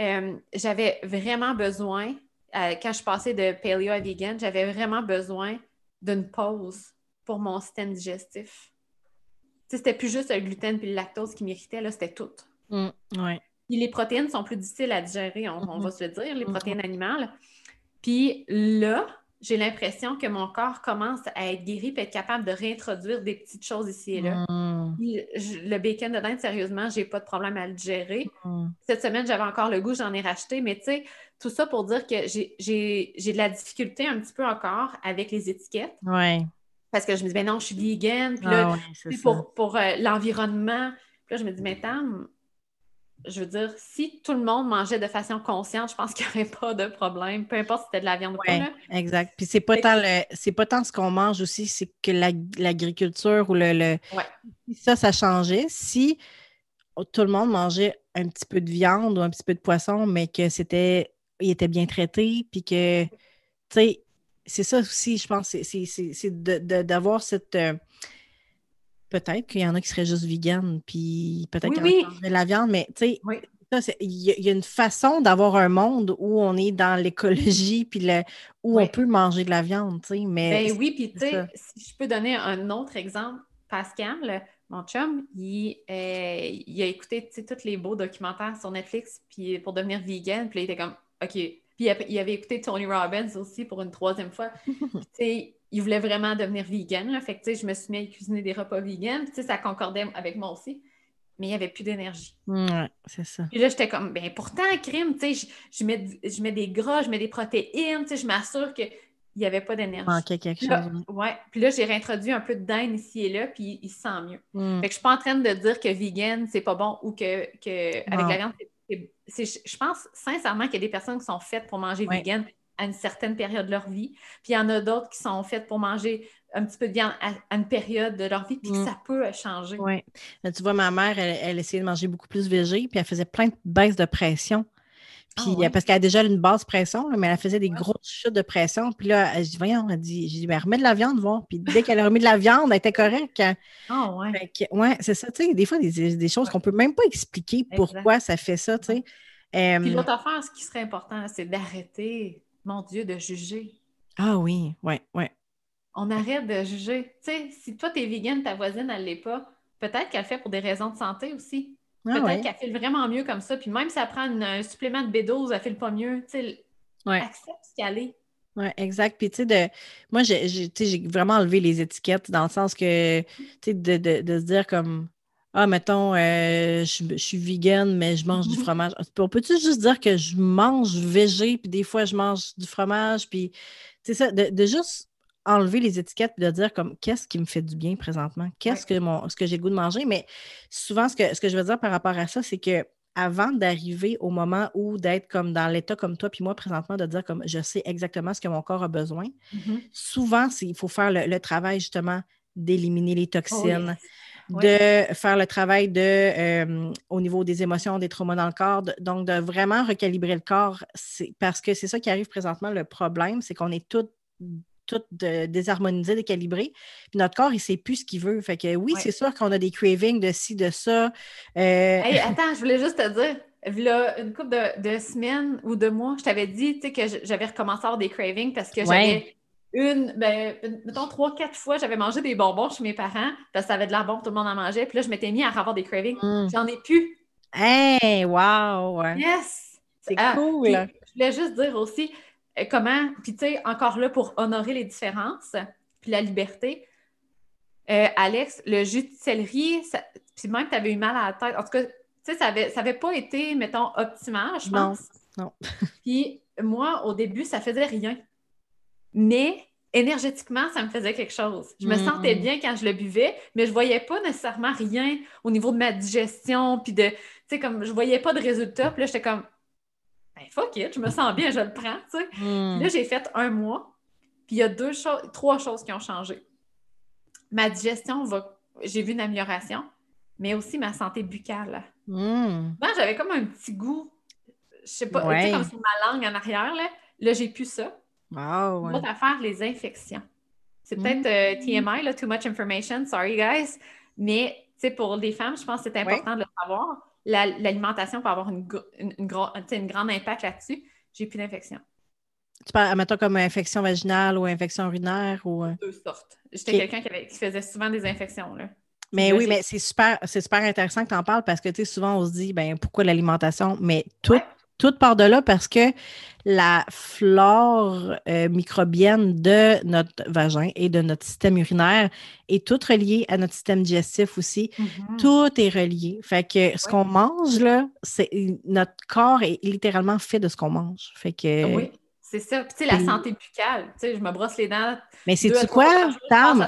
euh, j'avais vraiment besoin euh, quand je passais de paleo à vegan, j'avais vraiment besoin d'une pause pour mon système digestif. C'était plus juste le gluten et le lactose qui m'irritait, là, c'était tout. Mm, les protéines sont plus difficiles à digérer, on, mm-hmm. va se le dire, les mm-hmm. protéines animales. Puis là, j'ai l'impression que mon corps commence à être guéri et être capable de réintroduire des petites choses ici et là. Mm. le bacon de dinde, sérieusement, j'ai pas de problème à le digérer. Mm. Cette semaine, j'avais encore le goût, j'en ai racheté, mais tu sais, tout ça pour dire que j'ai de la difficulté un petit peu encore avec les étiquettes. Ouais. Parce que je me dis, ben non, je suis vegan, puis là, ah pour, pour euh, l'environnement. Puis là, je me dis, mais tant, je veux dire, si tout le monde mangeait de façon consciente, je pense qu'il n'y aurait pas de problème, peu importe si c'était de la viande ou pas. Exact. Puis c'est pas, tant le, pas tant ce qu'on mange aussi, c'est que l'agriculture ou le. le... Ça, ça changeait. Si tout le monde mangeait un petit peu de viande ou un petit peu de poisson, mais que c'était. Il était bien traité, puis que. Tu sais, c'est ça aussi, je pense, c'est d'avoir cette. Peut-être qu'il y en a qui seraient juste vegan, puis peut-être oui, de la viande, mais tu sais, Il y, a une façon d'avoir un monde où on est dans l'écologie, puis le, où on peut manger de la viande, tu sais. Mais ben oui, puis tu sais, si je peux donner un autre exemple, Pascal, mon chum, il, euh, il a écouté tous les beaux documentaires sur Netflix puis pour devenir vegan, puis il était comme, OK. Puis il avait écouté Tony Robbins aussi pour une troisième fois. [laughs] il voulait vraiment devenir vegan. Là. Fait que, je me suis mis à cuisiner des repas vegan. Ça concordait avec moi aussi. Mais il n'y avait plus d'énergie. Ouais, c'est ça. Puis là, j'étais comme, ben pourtant, crime, tu sais, je, mets, je mets des gras, je mets des protéines, tu sais, je m'assure qu'il n'y avait pas d'énergie. Manquait quelque chose. ouais. Puis là, j'ai réintroduit un peu de dinde ici et là, puis il se sent mieux. Mm. Fait que je suis pas en train de dire que vegan, c'est pas bon ou que, que avec la viande, c'est, je pense sincèrement qu'il y a des personnes qui sont faites pour manger vegan à une certaine période de leur vie. Puis il y en a d'autres qui sont faites pour manger un petit peu de viande à, une période de leur vie, puis que mm. ça peut changer. Oui. Tu vois, ma mère, elle, essayait de manger beaucoup plus végé, puis elle faisait plein de baisses de pression. Ah puis, Parce qu'elle a déjà une basse pression, mais elle faisait des grosses chutes de pression. Puis là, je dis, voyons, elle dit, je dis, ben, remets de la viande, voir. Puis dès qu'elle a remis de la viande, elle était correcte. Ah ouais. ouais, c'est ça, tu sais, des fois, des, des choses qu'on ne peut même pas expliquer pourquoi ça fait ça, tu sais. Puis l'autre affaire, ce qui serait important, c'est d'arrêter mon Dieu, de juger. Ah oui, ouais, ouais. On arrête de juger. Tu sais, si toi, tu es vegan, ta voisine, elle l'est pas, peut-être qu'elle le fait pour des raisons de santé aussi. Ah peut-être qu'elle file vraiment mieux comme ça. Puis même si elle prend un supplément de B12, elle file pas mieux. Tu sais, accepte ce qu'elle est. Oui, exact. Puis, tu sais, de... moi, j'ai vraiment enlevé les étiquettes dans le sens que, tu sais, de, de, de, se dire comme, ah, mettons, euh, je, suis vegan, mais je mange du mm-hmm. fromage. On peut-tu juste dire que je mange végé, puis des fois, je mange du fromage, puis, c'est ça, de, juste enlever les étiquettes et de dire comme qu'est-ce qui me fait du bien présentement, qu'est-ce que mon ce que j'ai goût de manger? Mais souvent, ce que, ce que je veux dire par rapport à ça, c'est que avant d'arriver au moment où d'être comme dans l'état comme toi puis moi présentement, de dire comme je sais exactement ce que mon corps a besoin, mm-hmm. souvent, il faut faire le, travail justement d'éliminer les oh de faire le travail de, euh, au niveau des émotions, des traumas dans le corps, donc de vraiment recalibrer le corps, parce que c'est ça qui arrive présentement. Le problème, c'est qu'on est toutes tout désharmonisé, décalibré. Puis notre corps, il ne sait plus ce qu'il veut. Fait que oui, c'est sûr qu'on a des cravings de ci, de ça. Euh, attends, je voulais juste te dire, là, une couple de, semaines ou de mois, je t'avais dit que j'avais recommencé à avoir des cravings parce que j'avais une, ben, mettons, trois, quatre fois, j'avais mangé des bonbons chez mes parents parce que ça avait de la bombe, tout le monde en mangeait. Puis là, je m'étais mis à avoir des cravings. Mm. J'en ai plus. Hey, wow! Yes! C'est ah, cool! Je voulais juste dire aussi euh, comment, puis tu sais, encore là pour honorer les différences, puis la liberté. Euh, Alex, le jus de céleri, puis même que tu avais eu mal à la tête. En tout cas, tu sais, ça n'avait ça avait pas été, mettons, optimal, je pense. Non, non. [laughs] puis moi, au début, ça faisait rien mais énergétiquement, ça me faisait quelque chose. Je me mm. sentais bien quand je le buvais, mais je voyais pas nécessairement rien au niveau de ma digestion, puis de, tu sais, comme, je voyais pas de résultat, puis là, j'étais comme, ben, fuck it, je me sens bien, je le prends, tu sais. Mm. Là, j'ai fait un mois, puis il y a deux choses, trois choses qui ont changé. Ma digestion va, j'ai vu une amélioration, mais aussi ma santé buccale. Mm. j'avais comme un petit goût, je sais pas, tu sais, comme sur ma langue en arrière, là. Là, j'ai plus ça. Wow, ouais. Autre affaire, les infections. C'est peut-être euh, mm. TMI, là, too much information, sorry guys, mais pour les femmes, je pense que c'est important de le savoir. L'alimentation peut avoir une, une, une, une grande impact là-dessus. J'ai plus d'infection. Tu parles, mettons, comme infection vaginale ou infection urinaire ou. Euh? Deux sortes. J'étais quelqu'un qui, faisait souvent des infections. Là. Mais oui, mais c'est super, c'est super intéressant que tu en parles parce que souvent on se dit ben pourquoi l'alimentation? Mais tout tout part de là parce que la flore euh, microbienne de notre vagin et de notre système urinaire est toute reliée à notre système digestif aussi. Mm-hmm. Tout est relié. Fait que ce qu'on mange, là, c'est notre corps est littéralement fait de ce qu'on mange. Fait que. Oui. C'est ça. Puis, tu sais, la santé buccale, tu sais, je me brosse les dents. Mais c'est-tu quoi, Tam?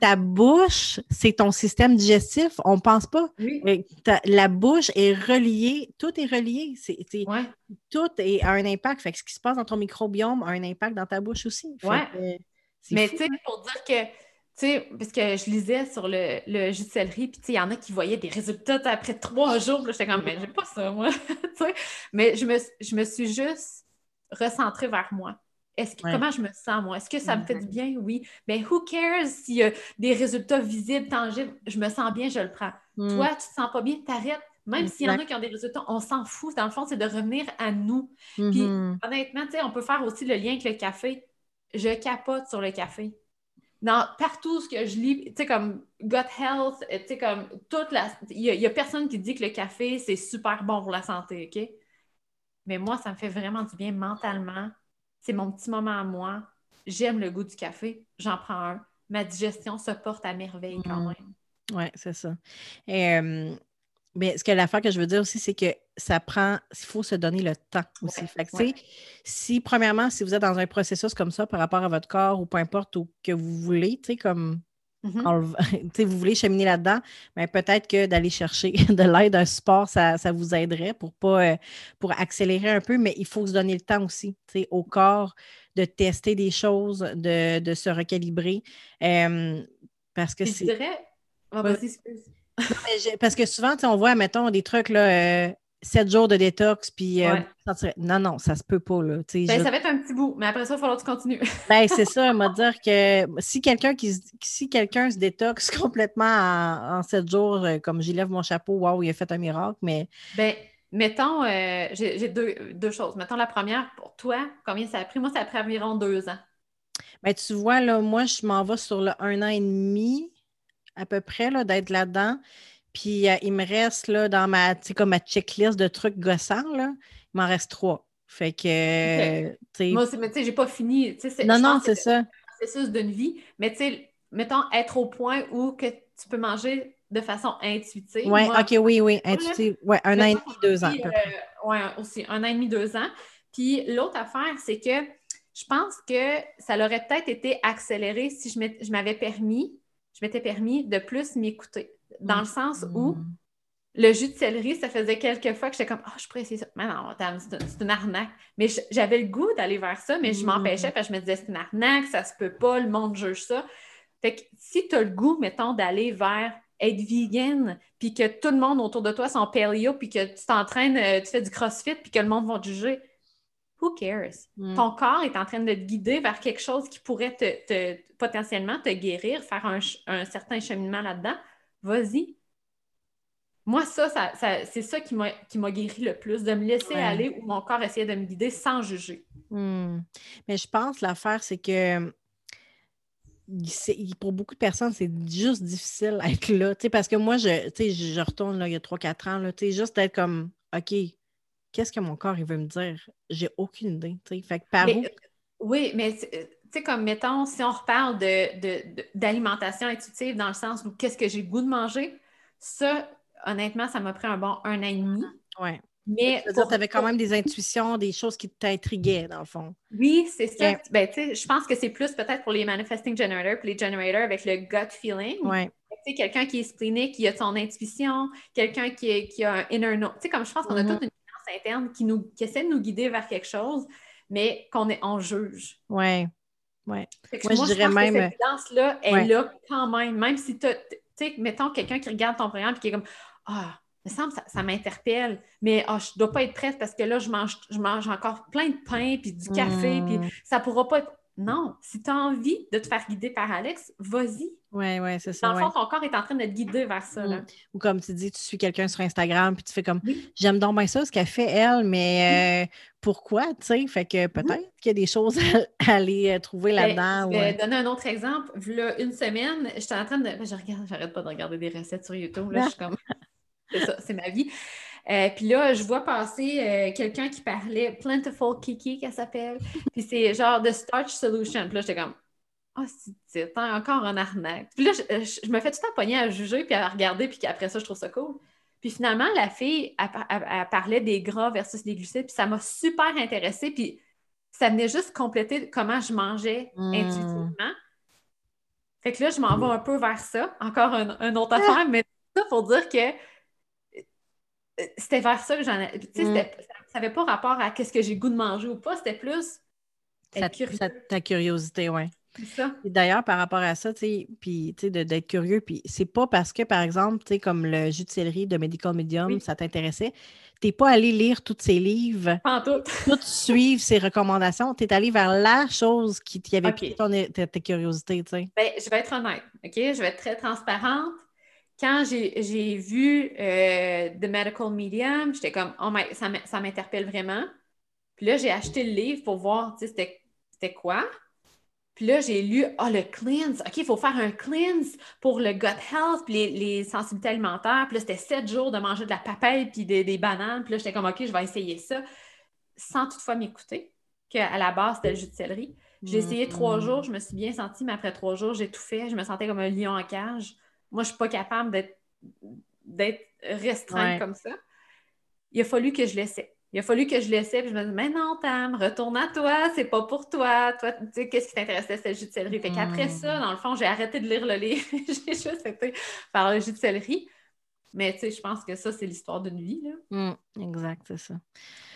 Ta bouche, c'est ton système digestif. On ne pense pas. Oui. la bouche est reliée. Tout est relié. C'est, Tout est, a un impact. Fait que ce qui se passe dans ton microbiome a un impact dans ta bouche aussi. Ouais. Mais tu sais, pour dire que tu sais, parce que je lisais sur le, le jus de céleri, puis tu sais, il y en a qui voyaient des résultats après trois jours. J'étais comme, mais j'aime pas ça, moi. [laughs] mais je me, je me suis juste recentrer vers moi. Est-ce que, Comment je me sens, moi? Est-ce que ça me fait du bien? Oui. Mais who cares s'il y a des résultats visibles, tangibles? Je me sens bien, je le prends. Hmm. Toi, tu te sens pas bien, t'arrêtes. Même s'il y en a qui ont des résultats, on s'en fout. Dans le fond, c'est de revenir à nous. Puis Mhm. honnêtement, tu sais, on peut faire aussi le lien avec le café. Je capote sur le café. Dans partout ce que je lis, tu sais, comme gut health, tu sais, comme toute la. Il y, a- a personne qui dit que le café, c'est super bon pour la santé, OK? Mais moi, ça me fait vraiment du bien mentalement. C'est mon petit moment à moi. J'aime le goût du café. J'en prends un. Ma digestion se porte à merveille quand Mhm. même. Oui, c'est ça. Et, euh, mais ce que l'affaire que je veux dire aussi, c'est que ça prend, il faut se donner le temps aussi. Ouais, Fait que, ouais. si, premièrement, si vous êtes dans un processus comme ça par rapport à votre corps ou peu importe ou que vous voulez, tu sais, comme Mhm. [laughs] sais, vous voulez cheminer là-dedans, mais peut-être que d'aller chercher [laughs] de l'aide, un support, ça, ça vous aiderait pour pas euh, pour accélérer un peu, mais il faut se donner le temps aussi, au corps de tester des choses, de, de se recalibrer. euh, parce que je dirais. Ah, Ouais. Parce que souvent, on voit, mettons, des trucs, là, euh, 7 jours de détox, puis euh, Ouais. non, non, ça se peut pas, là. Ben, je- ça va être un petit bout, mais après ça, il va falloir que tu continues. [laughs] Ben, c'est ça, m'a dire que si quelqu'un qui se- si quelqu'un se détoxe [laughs] complètement en, en 7 jours, euh, comme j'y lève mon chapeau, waouh, il a fait un miracle, mais Ben, mettons, euh, j'ai j'ai deux, deux choses. Mettons la première, pour toi, combien ça a pris? Moi, ça a pris environ deux ans. ben, tu vois, là, moi, je m'en vais sur le un an et demi, à peu près, là, d'être là-dedans. Puis euh, il me reste là, dans ma, comme ma checklist de trucs gossants, là, il m'en reste trois. Fait que, sais, Moi, c'est- mais tu sais, j'ai pas fini. C'est- non, non, c'est ça. le processus d'une vie. Mais tu sais, mettons, être au point où que tu peux manger de façon intuitive. Oui, OK, oui, oui, là, intuitif. Ouais, un an et demi, deux ans. euh, ouais, aussi, un an et demi, deux ans. Puis l'autre affaire, c'est que je pense que ça aurait peut-être été accéléré si je m'avais permis, je m'étais permis de plus m'écouter. Dans le sens où Mm. le jus de céleri, ça faisait quelques fois que j'étais comme, ah, je pourrais essayer ça. Mais non, c'est une- arnaque. Mais j'avais le goût d'aller vers ça, mais je Mm. m'empêchais parce que je me disais, c'est une arnaque, ça se peut pas, le monde juge ça. Fait que si tu as le goût, mettons, d'aller vers être vegan, puis que tout le monde autour de toi sont paleo, puis que tu t'entraînes, euh, tu fais du crossfit, puis que le monde va te juger, who cares? Mm. Ton corps est en train de te guider vers quelque chose qui pourrait te, te- potentiellement te guérir, faire un, un certain cheminement là-dedans. Vas-y. Moi, ça, ça, ça- c'est ça qui m'a qui m'a guéri le plus, de me laisser Ouais. aller où mon corps essayait de me guider sans juger. Hmm. Mais je pense l'affaire, c'est que pour beaucoup de personnes, c'est juste difficile [laughs] d'être là. Parce que moi, je, je, retourne là, il y a 3-4 ans, là, juste d'être comme OK, qu'est-ce que mon corps il veut me dire? J'ai aucune idée. Fait que par Mais, où? euh, oui, mais tu sais, comme mettons, si on reparle de, de- de- d'alimentation intuitive dans le sens où qu'est-ce que j'ai goût de manger, ça, honnêtement, ça m'a pris un bon un an et demi. Ouais. Mais Tu pour- avais quand même des intuitions, des choses qui t'intriguaient, dans le fond. Oui, c'est ça. Ok. Ben, tu sais, je pense que c'est plus peut-être pour les manifesting generators, puis les generators avec le gut feeling. Ouais. Tu sais, quelqu'un qui est splénique, qui a son intuition, quelqu'un qui, qui a un inner know. Tu sais, comme je pense qu'on a Mhm. toute une guidance interne qui, nous, qui essaie de nous guider vers quelque chose, mais qu'on est, on juge. Ouais. Ouais. Moi, je dirais pense même- que cette guidance-là est Ouais. là quand même, même si tu sais, mettons quelqu'un qui regarde ton programme et qui est comme Ah, il me semble que ça, ça m'interpelle, mais ah, je ne dois pas être prête parce que là, je mange, je mange encore plein de pain puis du café, puis ça ne pourra pas être. Non, si tu as envie de te faire guider par Alex, vas-y. Ouais, ouais, c'est ça. Dans le ouais. fond, ton corps est en train de te guider vers ça. là. Ou comme tu dis, tu suis quelqu'un sur Instagram, puis tu fais comme Oui. j'aime donc bien ça, ce qu'elle fait, elle, mais euh, pourquoi, tu sais? Fait que peut-être qu'il y a des choses à, aller euh, trouver Ben, là-dedans. je vais ouais. donner un autre exemple. Là, une semaine, j'étais en train de. Je regarde, j'arrête pas de regarder des recettes sur YouTube. Là, je suis comme. [laughs] C'est ça, c'est ma vie. Euh, puis là, je vois passer euh, quelqu'un qui parlait Plentiful Kiki, qu'elle s'appelle. [laughs] Puis c'est genre de Starch Solution. Puis là, j'étais comme. Ah, c'est c'est encore un arnaque. Puis là, je, je- je me fais tout le temps pogner à juger, puis à regarder, puis après ça, je trouve ça cool. Puis finalement, la fille, elle, par- elle- elle parlait des gras versus les glucides, puis ça m'a super intéressée. Puis ça venait juste compléter comment je mangeais Mm. intuitivement. Fait que là, je m'en vais un peu vers ça. Encore un, un autre affaire, [laughs] mais ça pour dire que euh, c'était vers ça que j'en ai. Tu sais, Mm. ça n'avait pas rapport à qu'est-ce que j'ai goût de manger ou pas, c'était plus Ça- curieux. ça- ta curiosité, oui. C'est ça. Et D'ailleurs, par rapport à ça, tu sais, d'être curieux, puis c'est pas parce que, par exemple, tu sais, comme le jus de céleri de Medical Medium, Oui. ça t'intéressait, t'es pas allé lire tous ses livres, tout. [laughs] tout suivre ses recommandations, t'es allé vers la chose qui, avait Ok. piqué ton, ta, ta curiosité, tu sais. Ben, je vais être honnête, OK? Je vais être très transparente. Quand j'ai vu euh, The Medical Medium, j'étais comme, oh my, ça m'interpelle vraiment. Puis là, j'ai acheté le livre pour voir, tu sais, c'était quoi. Puis là, j'ai lu, ah, le cleanse. OK, il faut faire un cleanse pour le gut health, puis les, sensibilités alimentaires. Puis là, c'était sept jours de manger de la papaye puis des, bananes. Puis là, j'étais comme, OK, je vais essayer ça, sans toutefois m'écouter, qu'à la base, c'était le jus de céleri. J'ai essayé trois mm-hmm. jours, je me suis bien sentie, mais après trois jours, j'ai tout fait. Je me sentais comme un lion en cage. Moi, je ne suis pas capable d'être restreinte comme ça. Il a fallu que je laissais. Il a fallu que je laissais, puis je me disais, mais non, Tam, retourne à toi, c'est pas pour toi. Toi, tu sais, qu'est-ce qui t'intéressait, c'était le jus de céleri. Fait qu'après hmm. ça, dans le fond, j'ai arrêté de lire le livre. [laughs] j'ai juste été par le jus de céleri. Mais tu sais, je pense que ça, c'est l'histoire d'une vie. Là. Hmm, exact, c'est ça.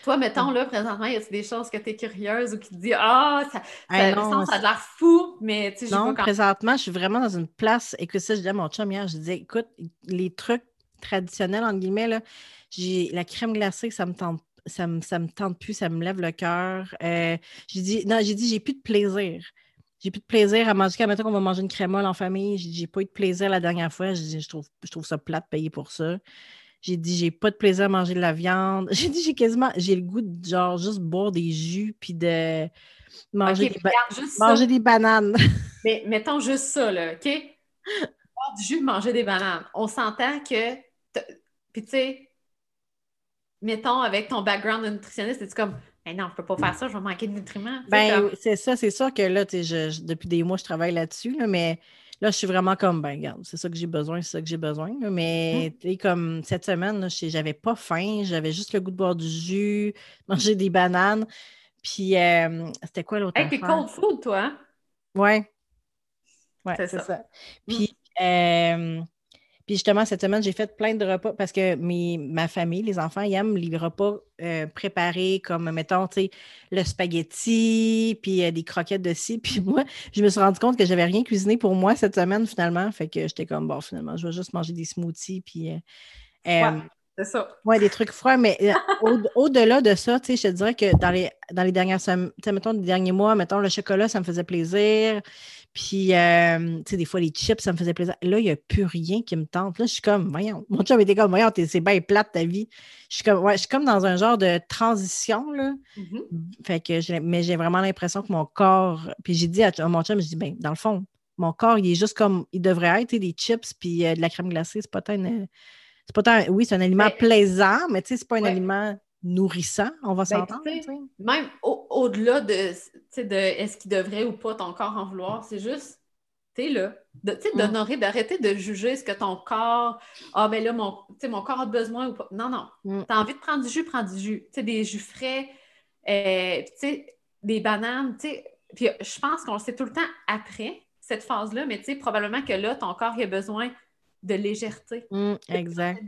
Toi, mettons, là, présentement, y a des choses que tu es curieuse ou qui te disent Ah, ça, ça, ça a l'air fou, mais tu sais, Non, présentement, je suis vraiment dans une place. Écoute, ça, je disais à mon chum hier, je disais Écoute, les trucs traditionnels, entre guillemets, là, j'ai la crème glacée, ça me tente ça me, ça me tente plus, ça me lève le cœur. Euh, j'ai dit, non, j'ai dit, j'ai plus de plaisir. J'ai plus de plaisir à manger. Quand maintenant qu'on va manger une crémole en famille, j'ai pas eu de plaisir la dernière fois. J'ai dit, je trouve, je trouve ça plat de payer pour ça. J'ai dit, j'ai pas de plaisir à manger de la viande. [laughs] J'ai dit, j'ai quasiment, j'ai le goût de genre juste boire des jus puis de manger, des, manger des bananes. [laughs] Mais mettons juste ça, là, OK? Boire du jus, manger des bananes. On s'entend que, puis tu sais, mettons, avec ton background de nutritionniste, c'est comme, ben non, je peux pas faire ça, je vais manquer de nutriments. Ben, c'est ça, c'est sûr que là, je, depuis des mois, je travaille là-dessus, mais là, je suis vraiment comme, ben, regarde, c'est ça que j'ai besoin, c'est ça que j'ai besoin. mais, mmh. comme cette semaine, j'avais pas faim, j'avais juste le goût de boire du jus, [laughs] manger des bananes. Puis, euh, c'était quoi l'autre Hey, t'es cold food, toi? Ouais. Ouais, c'est ça. Mmh. Puis, euh, puis justement, cette semaine, j'ai fait plein de repas parce que mes, ma famille, les enfants, ils aiment les repas euh, préparés comme, mettons, tu sais, le spaghetti, puis euh, des croquettes de ci. [laughs] Puis moi, je me suis rendu compte que j'avais rien cuisiné pour moi cette semaine, finalement. Fait que j'étais comme, bon, finalement, je vais juste manger des smoothies. Puis. Euh, c'est ça. Oui, des trucs froids, mais [laughs] au-delà de ça, tu sais, je te dirais que dans les, dans les dernières semaines, mettons, les derniers mois, mettons, le chocolat, ça me faisait plaisir. Puis, euh, tu sais, des fois, les chips, ça me faisait plaisir. Là, il n'y a plus rien qui me tente. Là, je suis comme, voyons, mon chum était comme, voyons, c'est bien plate ta vie. Je suis comme, ouais, je suis comme dans un genre de transition, là. Mm-hmm. Fait que, mais j'ai vraiment l'impression que mon corps, puis j'ai dit à, mon chum, je dis, ben, dans le fond, mon corps, il est juste comme, il devrait être, des chips, puis euh, de la crème glacée, c'est pas tant, c'est pas tant, oui, c'est un aliment plaisant, mais tu sais, c'est pas un aliment nourrissant, on va ben, s'entendre. Même au-delà de, de est-ce qu'il devrait ou pas ton corps en vouloir, c'est juste, tu là, mm. d'honorer, d'arrêter de juger ce que ton corps, ah ben là, mon, mon corps a besoin ou pas. Non, non. Mm. Tu as envie de prendre du jus, prends du jus. Tu sais, des jus frais, euh, tu sais, des bananes, tu sais. Puis je pense qu'on le sait tout le temps après cette phase-là, mais tu sais, probablement que là, ton corps il a besoin de légèreté. Mm, exact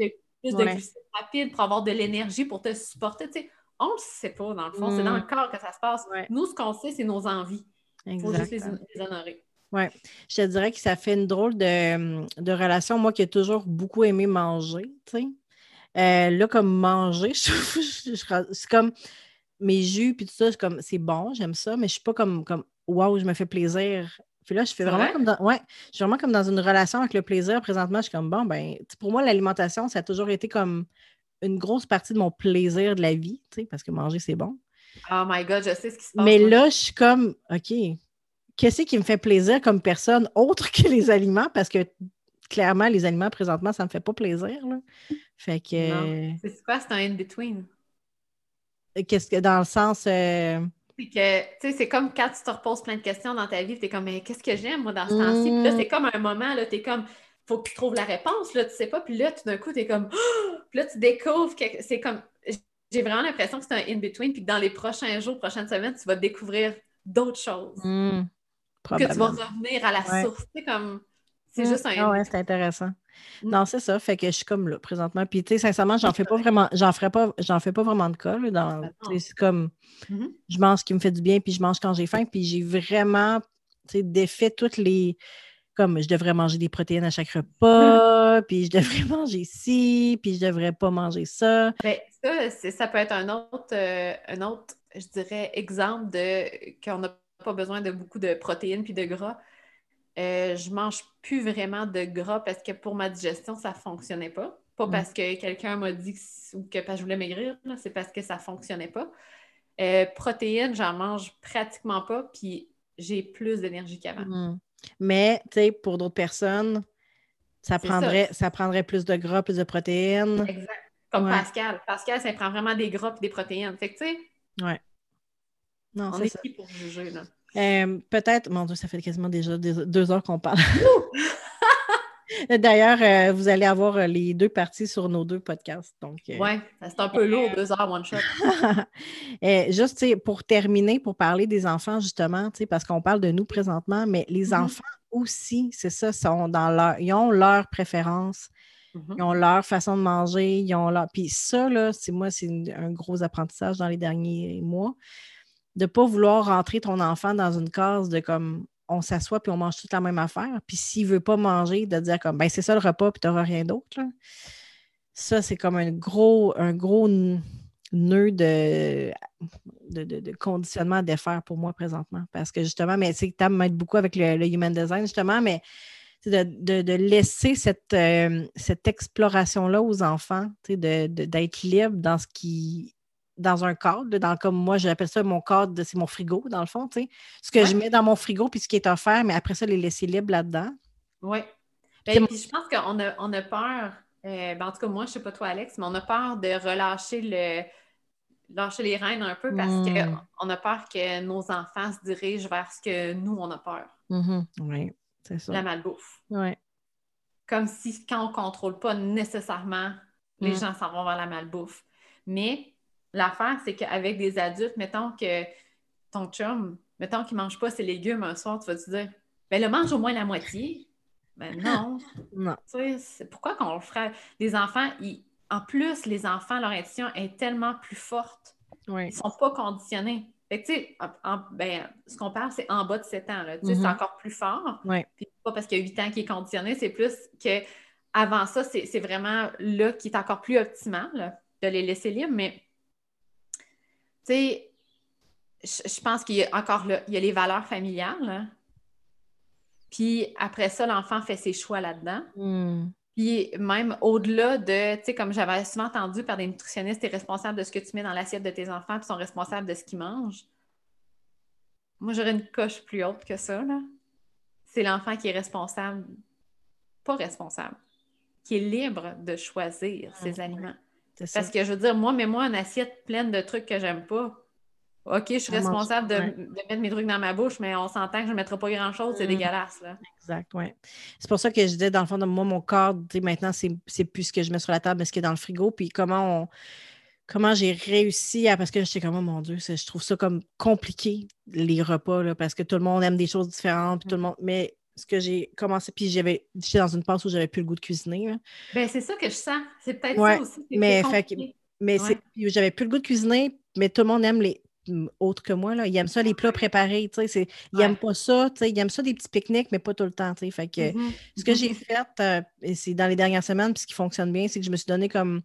plus de rapides pour avoir de l'énergie pour te supporter. Tu sais, on ne le sait pas, dans le fond. C'est dans le mm. corps que ça se passe. Nous, ce qu'on sait, c'est nos envies. Il faut juste les, honorer. Oui, je te dirais que ça fait une drôle de, relation. Moi qui ai toujours beaucoup aimé manger, tu sais. Euh, là, comme manger, [laughs] c'est comme mes jus puis tout ça, comme c'est bon, j'aime ça, mais je suis pas comme, comme wow, je me fais plaisir puis là, je fais vraiment comme dans. Ouais, je suis vraiment comme dans une relation avec le plaisir. Présentement, je suis comme bon, ben, pour moi, l'alimentation, ça a toujours été comme une grosse partie de mon plaisir de la vie, tu sais, parce que manger, c'est bon. Oh my God, je sais ce qui se passe. Mais là, je suis comme, OK, qu'est-ce qui me fait plaisir comme personne autre que les aliments? Parce que clairement, les aliments, présentement, ça ne me fait pas plaisir. Là. Fait que. C'est quoi, c'est un in-between? Qu'est-ce que, dans le sens. Euh, c'est que, tu sais, c'est comme quand tu te reposes plein de questions dans ta vie, tu es comme, mais qu'est-ce que j'aime, moi, dans ce temps-ci? Puis là, mm. c'est comme un moment, là, tu es comme, faut que tu trouves la réponse, là, tu sais pas. Puis là, tout d'un coup, tu es comme, [gasps] puis là, tu découvres que c'est comme, j'ai vraiment l'impression que c'est un in-between, puis que dans les prochains jours, prochaines semaines, tu vas découvrir d'autres choses. Mm. que tu vas revenir à la source. C'est comme, c'est mm. juste un. Ah ouais, c'est intéressant. Mm. Non, c'est ça. Fait que je suis comme là présentement. Puis, tu sais, sincèrement, j'en fais pas vraiment, j'en ferai pas, j'en fais pas vraiment de cas. dans, ben c'est comme, mm-hmm. je mange ce qui me fait du bien, puis je mange quand j'ai faim. Puis j'ai vraiment, tu sais, défait toutes les, comme je devrais manger des protéines à chaque repas, puis je devrais [laughs] manger ci, puis je devrais pas manger ça. Ben, ça, ça peut être un autre, euh, un autre, je dirais, exemple de qu'on n'a pas besoin de beaucoup de protéines puis de gras euh, je mange plus vraiment de gras parce que pour ma digestion, ça fonctionnait pas. Pas mm. parce que quelqu'un m'a dit que, ou que je voulais maigrir, c'est parce que ça fonctionnait pas. Euh, protéines, j'en mange pratiquement pas, puis j'ai plus d'énergie qu'avant. Mm. Mais, tu sais, pour d'autres personnes, ça prendrait, ça. prendrait plus de gras, plus de protéines. Exact. Comme Pascal. Pascal, ça prend vraiment des gras et des protéines. Fait que, tu sais. Ouais. Non, On est qui pour juger, là? Euh, peut-être, mon Dieu, ça fait quasiment déjà deux heures qu'on parle. [laughs] D'ailleurs, euh, vous allez avoir euh, les deux parties sur nos deux podcasts. Donc, oui, c'est un peu lourd, deux heures, one shot. [laughs] juste pour terminer, pour parler des enfants, justement, parce qu'on parle de nous présentement, mais les mm-hmm. enfants aussi, c'est ça, sont dans leur, ils ont leurs préférences. Mm-hmm. Ils ont leur façon de manger, ils ont leur. Puis ça, là, c'est moi, c'est un gros apprentissage dans les derniers mois de ne pas vouloir rentrer ton enfant dans une case de comme on s'assoit puis on mange toute la même affaire. Puis s'il ne veut pas manger, de dire comme ben c'est ça le repas puis tu n'auras rien d'autre. Ça, c'est comme un gros, un gros nœud de, de, conditionnement à défaire pour moi présentement. Parce que justement, mais tu sais, m'aide beaucoup avec le, human design, justement, mais de, laisser cette, euh, cette exploration-là aux enfants, d'être libre dans ce qui dans un cadre, dans, comme moi, j'appelle ça mon cadre, c'est mon frigo, dans le fond, tu sais. Ce que je mets dans mon frigo, puis ce qui est offert, mais après ça, les laisser libres là-dedans. Oui. Ben, puis je pense qu'on a, on a peur, euh, ben, en tout cas, moi, je ne sais pas toi, Alex, mais on a peur de relâcher le lâcher les rênes un peu parce mmh. qu'on a peur que nos enfants se dirigent vers ce que nous, on a peur. Mmh oui, c'est ça. La malbouffe. Oui. Comme si, quand on ne contrôle pas nécessairement, les mmh. gens s'en vont vers la malbouffe. Mais L'affaire, c'est qu'avec des adultes, mettons que ton chum, mettons qu'il ne mange pas ses légumes un soir, tu vas te dire, ben le mange au moins la moitié. Ben non. [laughs] non. Tu sais, pourquoi qu'on le ferait? Les enfants, en plus, les enfants, leur intuition est tellement plus forte. Ils ne sont pas conditionnés. Fait que, tu sais, ben, ce qu'on parle, c'est en bas de 7 ans. Là. C'est mm-hmm. encore plus fort. Puis pas parce qu'il y a 8 ans qu'il est conditionné, c'est plus que avant ça, c'est vraiment là qui est encore plus optimal de les laisser libres. Mais tu sais, je pense qu'il y a encore il y a les valeurs familiales. Puis après ça, l'enfant fait ses choix là-dedans. Hmm. Puis même au-delà de, tu sais, comme j'avais souvent entendu par des nutritionnistes, tu es responsable de ce que tu mets dans l'assiette de tes enfants, puis sont responsables de ce qu'ils mangent. Moi, j'aurais une coche plus haute que ça, là. C'est l'enfant qui est responsable, pas responsable, qui est libre de choisir ses aliments. Parce que je veux dire, moi, mets-moi une assiette pleine de trucs que j'aime pas. OK, je suis responsable de, mettre mes trucs dans ma bouche, mais on s'entend que je ne mettrai pas grand-chose, c'est mm. dégueulasse. Là. Exact, oui. C'est pour ça que je disais, dans le fond, de moi, mon corps, maintenant, c'est plus ce que je mets sur la table, mais ce qui est dans le frigo. Puis comment on comment j'ai réussi à. Parce que j'étais comme, oh mon Dieu, je trouve ça comme compliqué, les repas, là, parce que tout le monde aime des choses différentes, puis tout le monde. Mais ce que j'ai commencé, puis j'avais, j'étais dans une passe où j'avais plus le goût de cuisiner. Ben, c'est ça que je sens. C'est peut-être ça aussi. Mais, fait, mais j'avais plus le goût de cuisiner, mais tout le monde aime les autres que moi. Là. Ils aiment ça, les plats préparés. Ils n'aiment pas ça. Ils aiment ça des petits pique-niques, mais pas tout le temps. Fait que, mm-hmm. Ce que mm-hmm. j'ai fait, euh, et c'est dans les dernières semaines, puis ce qui fonctionne bien, c'est que je me suis donné comme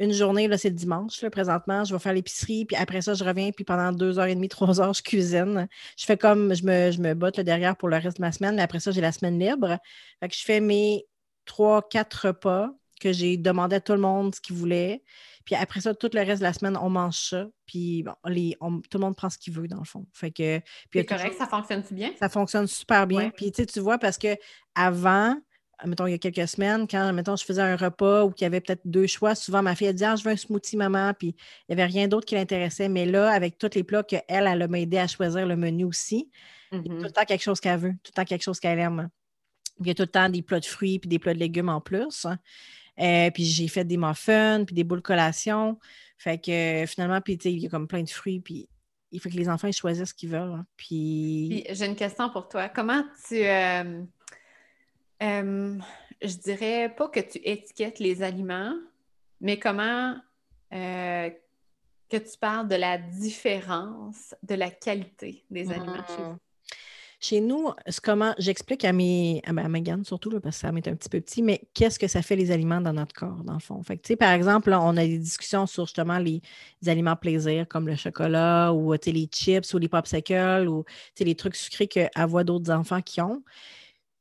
une journée, là, c'est le dimanche, là, présentement, je vais faire l'épicerie, puis après ça, je reviens, puis pendant deux heures et demie, trois heures, je cuisine. Je fais comme, je me, je me botte là, derrière pour le reste de ma semaine, mais après ça, j'ai la semaine libre. Fait que je fais mes trois, quatre repas que j'ai demandé à tout le monde ce qu'il voulait. Puis après ça, tout le reste de la semaine, on mange ça. Puis bon, les, tout le monde prend ce qu'il veut, dans le fond. Fait que. C'est correct, ça fonctionne-tu bien? Ça fonctionne super bien. Puis tu vois, parce que avant, mettons, il y a quelques semaines, quand, mettons, je faisais un repas ou qu'il y avait peut-être deux choix, souvent ma fille, elle dit Ah, je veux un smoothie, maman, puis il n'y avait rien d'autre qui l'intéressait. Mais là, avec tous les plats qu'elle, elle, elle m'a aidé à choisir le menu aussi, il y a tout le mm-hmm. temps quelque chose qu'elle veut, tout le temps quelque chose qu'elle aime. Il y a tout le temps des plats de fruits puis des plats de légumes en plus. Euh, puis j'ai fait des muffins, puis des boules collation. Fait que finalement, puis il y a comme plein de fruits, puis il faut que les enfants choisissent ce qu'ils veulent. Hein. Puis... j'ai une question pour toi. Comment tu. Euh, euh, je dirais pas que tu étiquettes les aliments, mais comment euh, que tu parles de la différence de la qualité des aliments chez vous. Chez nous, comment j'explique à mes à, Megan surtout parce que ça m'est un petit peu petit, mais qu'est-ce que ça fait les aliments dans notre corps, dans le fond? Fait par exemple, on a des discussions sur justement les, aliments plaisir comme le chocolat ou les chips ou les popsicles ou les trucs sucrés voix d'autres enfants qui ont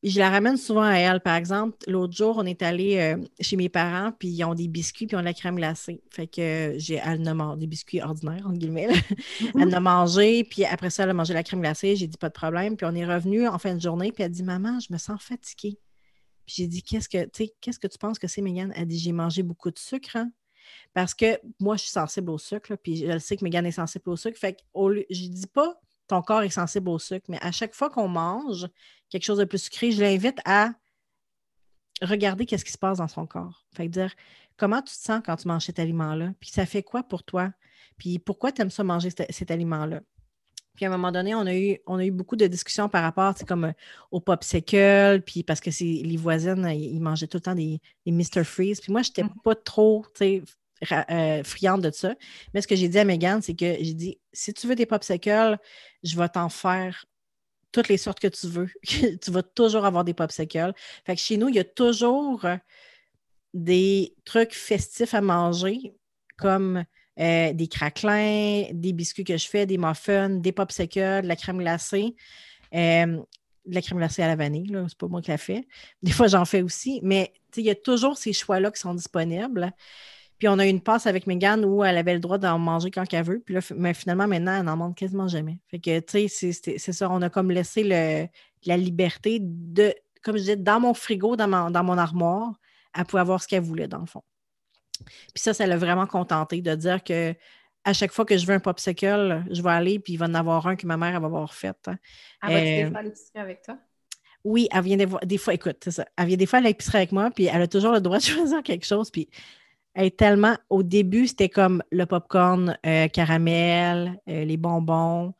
je la ramène souvent à elle. Par exemple, l'autre jour, on est allé euh, chez mes parents, puis ils ont des biscuits, puis ils ont de la crème glacée. Fait que j'ai, elle a mangé des biscuits ordinaires, entre guillemets. elle en a mangé, puis après ça, elle a mangé la crème glacée. J'ai dit pas de problème. Puis on est revenu en fin de journée, puis elle dit Maman, je me sens fatiguée. Puis j'ai dit Qu'est-ce que, qu'est-ce que tu penses que c'est, Mégane? Elle dit J'ai mangé beaucoup de sucre, hein? Parce que moi, je suis sensible au sucre, puis je sais que Mégane est sensible au sucre. Fait que je dis pas ton corps est sensible au sucre, mais à chaque fois qu'on mange, quelque chose de plus sucré, je l'invite à regarder qu'est-ce qui se passe dans son corps. Fait dire comment tu te sens quand tu manges cet aliment-là, puis ça fait quoi pour toi, puis pourquoi tu aimes ça manger cet, aliment-là? Puis à un moment donné, on a eu, on a eu beaucoup de discussions par rapport, c'est comme euh, au popsicle, puis parce que les voisines, ils mangeaient tout le temps des, des Mr. Freeze. Puis moi, je n'étais mmh. pas trop, tu sais, euh, friande de ça. Mais ce que j'ai dit à Megan, c'est que j'ai dit si tu veux des popsicles, je vais t'en faire toutes les sortes que tu veux. [laughs] tu vas toujours avoir des popsicles. Fait que chez nous, il y a toujours des trucs festifs à manger, comme euh, des craquelins, des biscuits que je fais, des muffins, des popsicles, de la crème glacée. Euh, de la crème glacée à la vanille, c'est pas moi qui la fais. Des fois, j'en fais aussi, mais il y a toujours ces choix-là qui sont disponibles. Puis on a eu une passe avec Megan où elle avait le droit d'en manger quand qu'elle veut. Puis là, mais finalement, maintenant, elle n'en mange quasiment jamais. Fait que, tu sais, c'est ça. On a comme laissé la liberté de, comme je disais, dans mon frigo, dans, mon armoire, elle pouvait avoir ce qu'elle voulait, dans le fond. Puis ça, ça l'a vraiment contenté de dire que à chaque fois que je veux un popsicle, je vais aller, puis il va en avoir un que ma mère va avoir fait. Hein. Elle va euh, faire l'épicerie avec toi? Oui, elle vient des, des fois, écoute, c'est ça. Elle vient des fois à l'épicerie avec moi, puis elle a toujours le droit de [laughs] choisir quelque chose. Puis est tellement. Au début, c'était comme le popcorn euh, caramel, euh, les bonbons.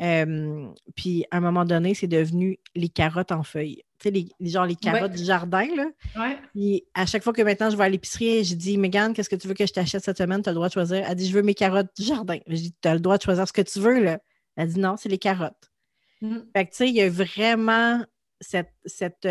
Euh, puis à un moment donné, c'est devenu les carottes en feuilles. Tu sais, les, genre les carottes du jardin, là. Ouais. Puis à chaque fois que maintenant je vais à l'épicerie, je dis Megan, qu'est-ce que tu veux que je t'achète cette semaine? Tu as le droit de choisir. Elle dit Je veux mes carottes du jardin. Je dis Tu as le droit de choisir ce que tu veux, là. Elle dit Non, c'est les carottes. Mm. Fait que tu sais, il y a vraiment cette. cette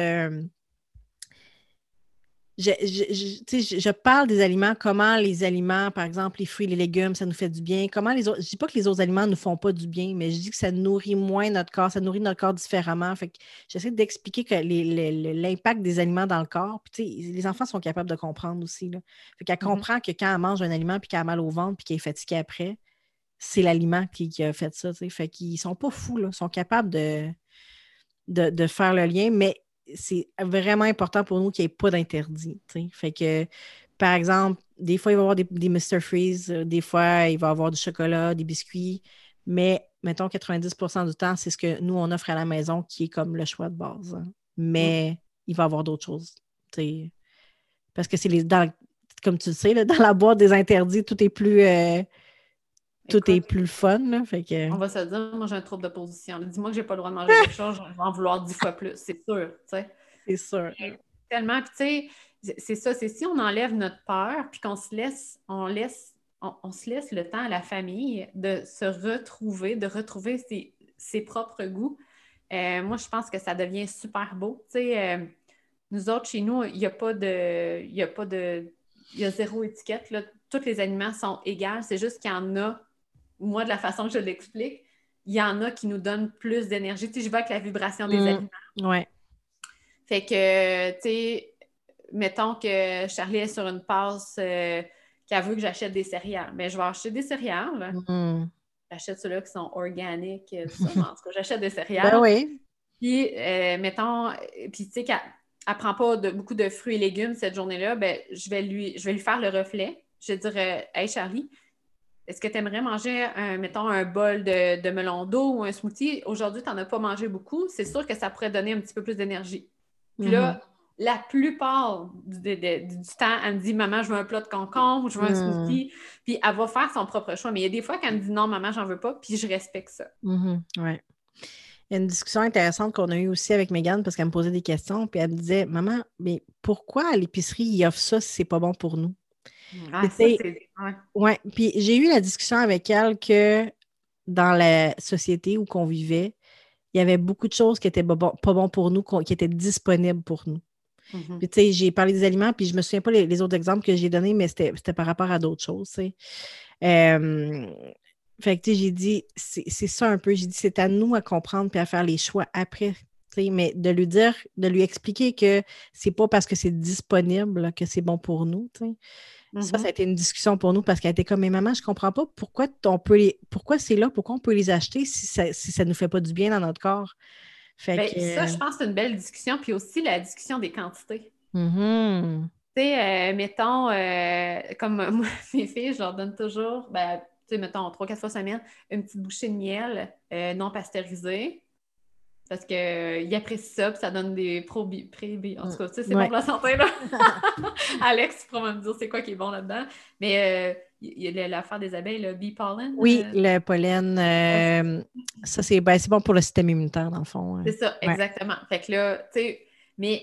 je, je, parle des aliments, comment les aliments, par exemple, les fruits, les légumes, ça nous fait du bien. Comment les autres. Je ne dis pas que les autres aliments ne nous font pas du bien, mais je dis que ça nourrit moins notre corps, ça nourrit notre corps différemment. Fait que j'essaie d'expliquer que l'impact des aliments dans le corps. Puis, les enfants sont capables de comprendre aussi. Là. Fait qu'elle mm-hmm. comprend que quand elle mange un aliment puis qu'elle a mal au ventre puis qu'elle est fatiguée après, c'est l'aliment qui, a fait ça. Fait qu'ils sont pas fous, là. Ils sont capables de, de, de faire le lien, mais c'est vraiment important pour nous qu'il n'y ait pas d'interdit. Fait que, par exemple, des fois, il va y avoir des, des Mr. Freeze, euh, des fois, il va y avoir du chocolat, des biscuits, mais mettons 90% du temps, c'est ce que nous, on offre à la maison qui est comme le choix de base. Hein. Mais il va y avoir d'autres choses. Parce que c'est les. comme tu le sais, dans la boîte des interdits, tout est plus. Euh, tout est plus fun. Là, fait que... On va se dire, moi j'ai un trouble de position. Dis-moi que j'ai pas le droit de manger quelque chose, je vais en vouloir dix fois plus, c'est sûr. C'est sûr. Tellement, tu sais, c'est ça, c'est si on enlève notre peur, puis qu'on se laisse, on laisse, on, se laisse le temps à la famille de se retrouver, de retrouver ses, propres goûts. Euh, moi, je pense que ça devient super beau. Tu sais, euh, nous autres, chez nous, il n'y a pas de. Il y a pas de. Il y a zéro étiquette. Là. Tous les aliments sont égaux. C'est juste qu'il y en a moi, de la façon que je l'explique, il y en a qui nous donnent plus d'énergie. Tu sais, je vais avec la vibration des mm. aliments. Ouais. Fait que, tu sais, mettons que Charlie est sur une passe euh, qui a vu que j'achète des céréales. Mais je vais acheter des céréales. Mm. J'achète ceux-là qui sont organiques. Euh, en tout cas, j'achète des céréales. Ben oui. Puis, euh, mettons, puis tu sais qu'elle ne prend pas de, beaucoup de fruits et légumes cette journée-là, ben, je, vais lui, je vais lui faire le reflet. Je vais dire, Hey Charlie, est-ce que tu aimerais manger, un, mettons, un bol de, melon d'eau ou un smoothie? Aujourd'hui, tu n'en as pas mangé beaucoup. C'est sûr que ça pourrait donner un petit peu plus d'énergie. Puis là, mhm. la plupart du, temps, elle me dit Maman, je veux un plat de concombre, je veux un mhm. smoothie. Puis elle va faire son propre choix. Mais il y a des fois qu'elle me dit Non, maman, j'en veux pas. Puis je respecte ça. Mhm. Oui. Il y a une discussion intéressante qu'on a eue aussi avec Megan parce qu'elle me posait des questions. Puis elle me disait Maman, mais pourquoi à l'épicerie, ils offrent ça si c'est pas bon pour nous? Ah, ouais. ouais. Puis j'ai eu la discussion avec elle que dans la société où qu'on vivait, il y avait beaucoup de choses qui étaient pas bon, pour nous, qui étaient disponibles pour nous. Mm-hmm. Puis, tu sais, j'ai parlé des aliments, puis je me souviens pas les, autres exemples que j'ai donnés, mais c'était par rapport à d'autres choses, tu sais. fait que, tu sais, j'ai dit, c'est ça un peu. J'ai dit, c'est à nous à comprendre puis à faire les choix après mais de lui dire, de lui expliquer que c'est pas parce que c'est disponible que c'est bon pour nous. Ça, ça Mhm. a été une discussion pour nous parce qu'elle était comme, mais maman, je comprends pas pourquoi on peut les, pourquoi c'est là, pourquoi on peut les acheter si ça, si ça nous fait pas du bien dans notre corps? Fait Ben, que, ça, je pense que c'est une belle discussion. Puis aussi la discussion des quantités. Mhm. Tu sais, euh, mettons, euh, comme [laughs] moi, mes filles, je leur donne toujours, ben, tu sais, mettons, trois, quatre fois semaine, une petite bouchée de miel euh, non pasteurisé. Parce qu'ils apprécient ça, puis ça donne des probi, prébi. En tout cas, tu c'est Ouais. bon pour la santé, là. [laughs] Alex pourra me dire c'est quoi qui est bon là-dedans. Mais euh, il y a l'affaire des abeilles, le bee pollen. Oui, euh, le pollen, euh, ça, c'est ben, c'est bon pour le système immunitaire, dans le fond. C'est ça, Ouais. exactement. Fait que là, tu sais, mais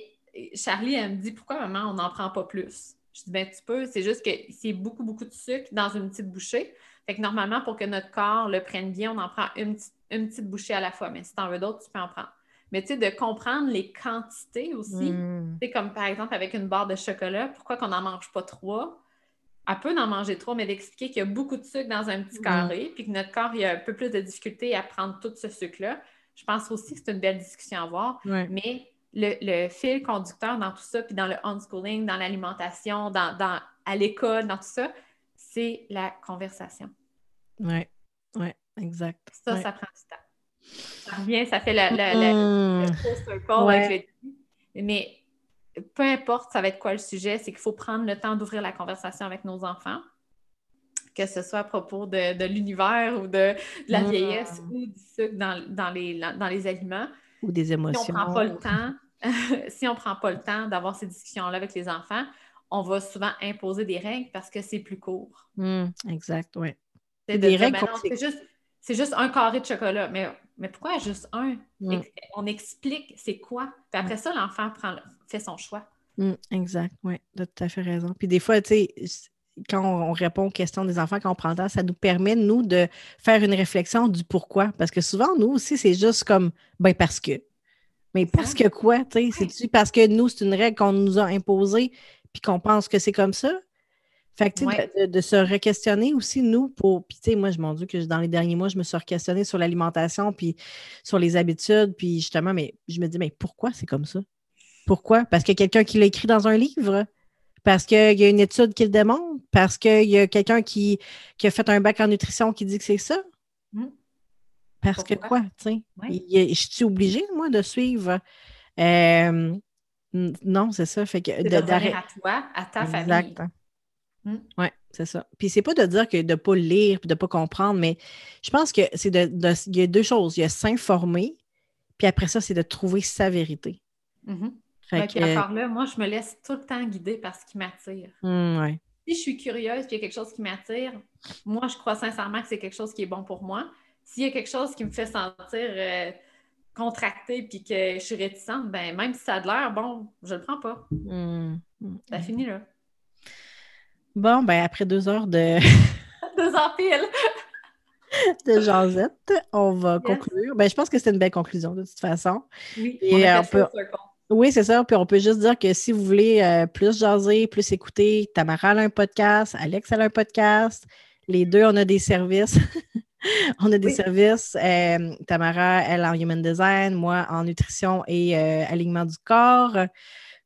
Charlie, elle me dit pourquoi maman, on n'en prend pas plus? Je dis, ben tu peux, c'est juste que c'est beaucoup, beaucoup de sucre dans une petite bouchée. Fait que normalement, pour que notre corps le prenne bien, on en prend une petite, une petite bouchée à la fois. Mais si tu en veux d'autres, tu peux en prendre. Mais tu sais, de comprendre les quantités aussi. Mm. Tu sais, comme par exemple avec une barre de chocolat, pourquoi qu'on n'en mange pas trois? Elle peut en manger trois, mais d'expliquer qu'il y a beaucoup de sucre dans un petit Mm. carré, puis que notre corps il a un peu plus de difficulté à prendre tout ce sucre-là. Je pense aussi que c'est une belle discussion à avoir. Ouais. Mais le, le fil conducteur dans tout ça, puis dans le homeschooling, dans l'alimentation, dans, dans- à l'école, dans tout ça, c'est la conversation. Ouais, ouais, exact. Ça, Ouais. ça prend du temps. Ça revient, ça fait la, la- la- le circle Ouais. avec le- Mais peu importe ça va être quoi le sujet, c'est qu'il faut prendre le temps d'ouvrir la conversation avec nos enfants, que ce soit à propos de, de l'univers ou de, de la vieillesse ou du sucre dans, dans les, dans les aliments. Ou des Si on émotions. prend pas le temps, [laughs] si on prend pas le temps d'avoir ces discussions-là avec les enfants, on va souvent imposer des règles parce que c'est plus court. Mm, exact, oui. C'est de règles ben c'est juste, juste un carré de chocolat. Mais, mais pourquoi juste un? Mm. On explique c'est quoi. Puis après ça, l'enfant prend fait son choix. Mm, exact, oui, tu as tout à fait raison. Puis des fois, tu sais, quand on on répond aux questions des enfants, quand on prend le temps, ça nous permet, nous, de faire une réflexion du pourquoi. Parce que souvent, nous aussi, c'est juste comme, ben parce que. Mais parce que quoi, tu sais? C'est-tu parce que nous, c'est une règle qu'on nous a imposée puis qu'on pense que c'est comme ça? Fait que, tu sais, Ouais. de, de- de se re-questionner aussi, nous, pour. Puis, tu sais, moi, je m'en dis que dans les derniers mois, je me suis re-questionnée sur l'alimentation puis sur les habitudes. Puis, justement, mais je me dis, mais pourquoi c'est comme ça? Pourquoi? Parce qu'il y a quelqu'un qui l'a écrit dans un livre? Parce qu'il y a une étude qui le démontre? Parce qu'il y a quelqu'un qui, qui a fait un bac en nutrition qui dit que c'est ça? Mm. Parce que quoi, tu sais? Ouais. Je suis obligée, moi, de suivre. Euh, non, c'est ça. Fait que de- de, à toi, à ta famille. Exact. Oui, c'est ça. Puis c'est pas de dire que de ne pas lire puis de ne pas comprendre, mais je pense que c'est de, de- Il y a deux choses. Il y a s'informer, puis après ça, c'est de trouver sa vérité. Que, encore là, moi, je me laisse tout le temps guider par ce qui m'attire. ouais. Si je suis curieuse puis il y a quelque chose qui m'attire, moi, je crois sincèrement que c'est quelque chose qui est bon pour moi. S'il y a quelque chose qui me fait sentir euh, contractée puis que je suis réticente, ben même si ça a de l'air, bon, je le prends pas. Hum. Ça finit là. Bon, ben après deux heures de, [laughs] Deux ans pile. [laughs] de jasette, on va Yes. conclure. Ben, je pense que c'est une belle conclusion de toute façon. Oui, Et, on a euh, on. Oui, c'est ça. Puis on peut juste dire que si vous voulez euh, plus jaser, plus écouter, Tamara a un podcast, Alex a un podcast. Les deux, on a des services. [laughs] on a des Oui. services. Euh, Tamara, elle en human design, moi en nutrition et euh, alignement du corps.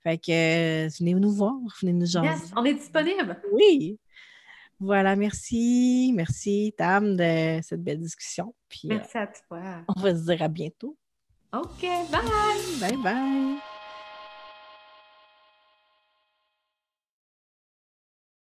Fait que euh, venez nous voir, venez nous jaser. Yes, on est disponible. Oui. Voilà, merci. Merci, Tam, de cette belle discussion. Puis euh, Merci à toi. on va se dire à bientôt. OK, bye! Bye bye.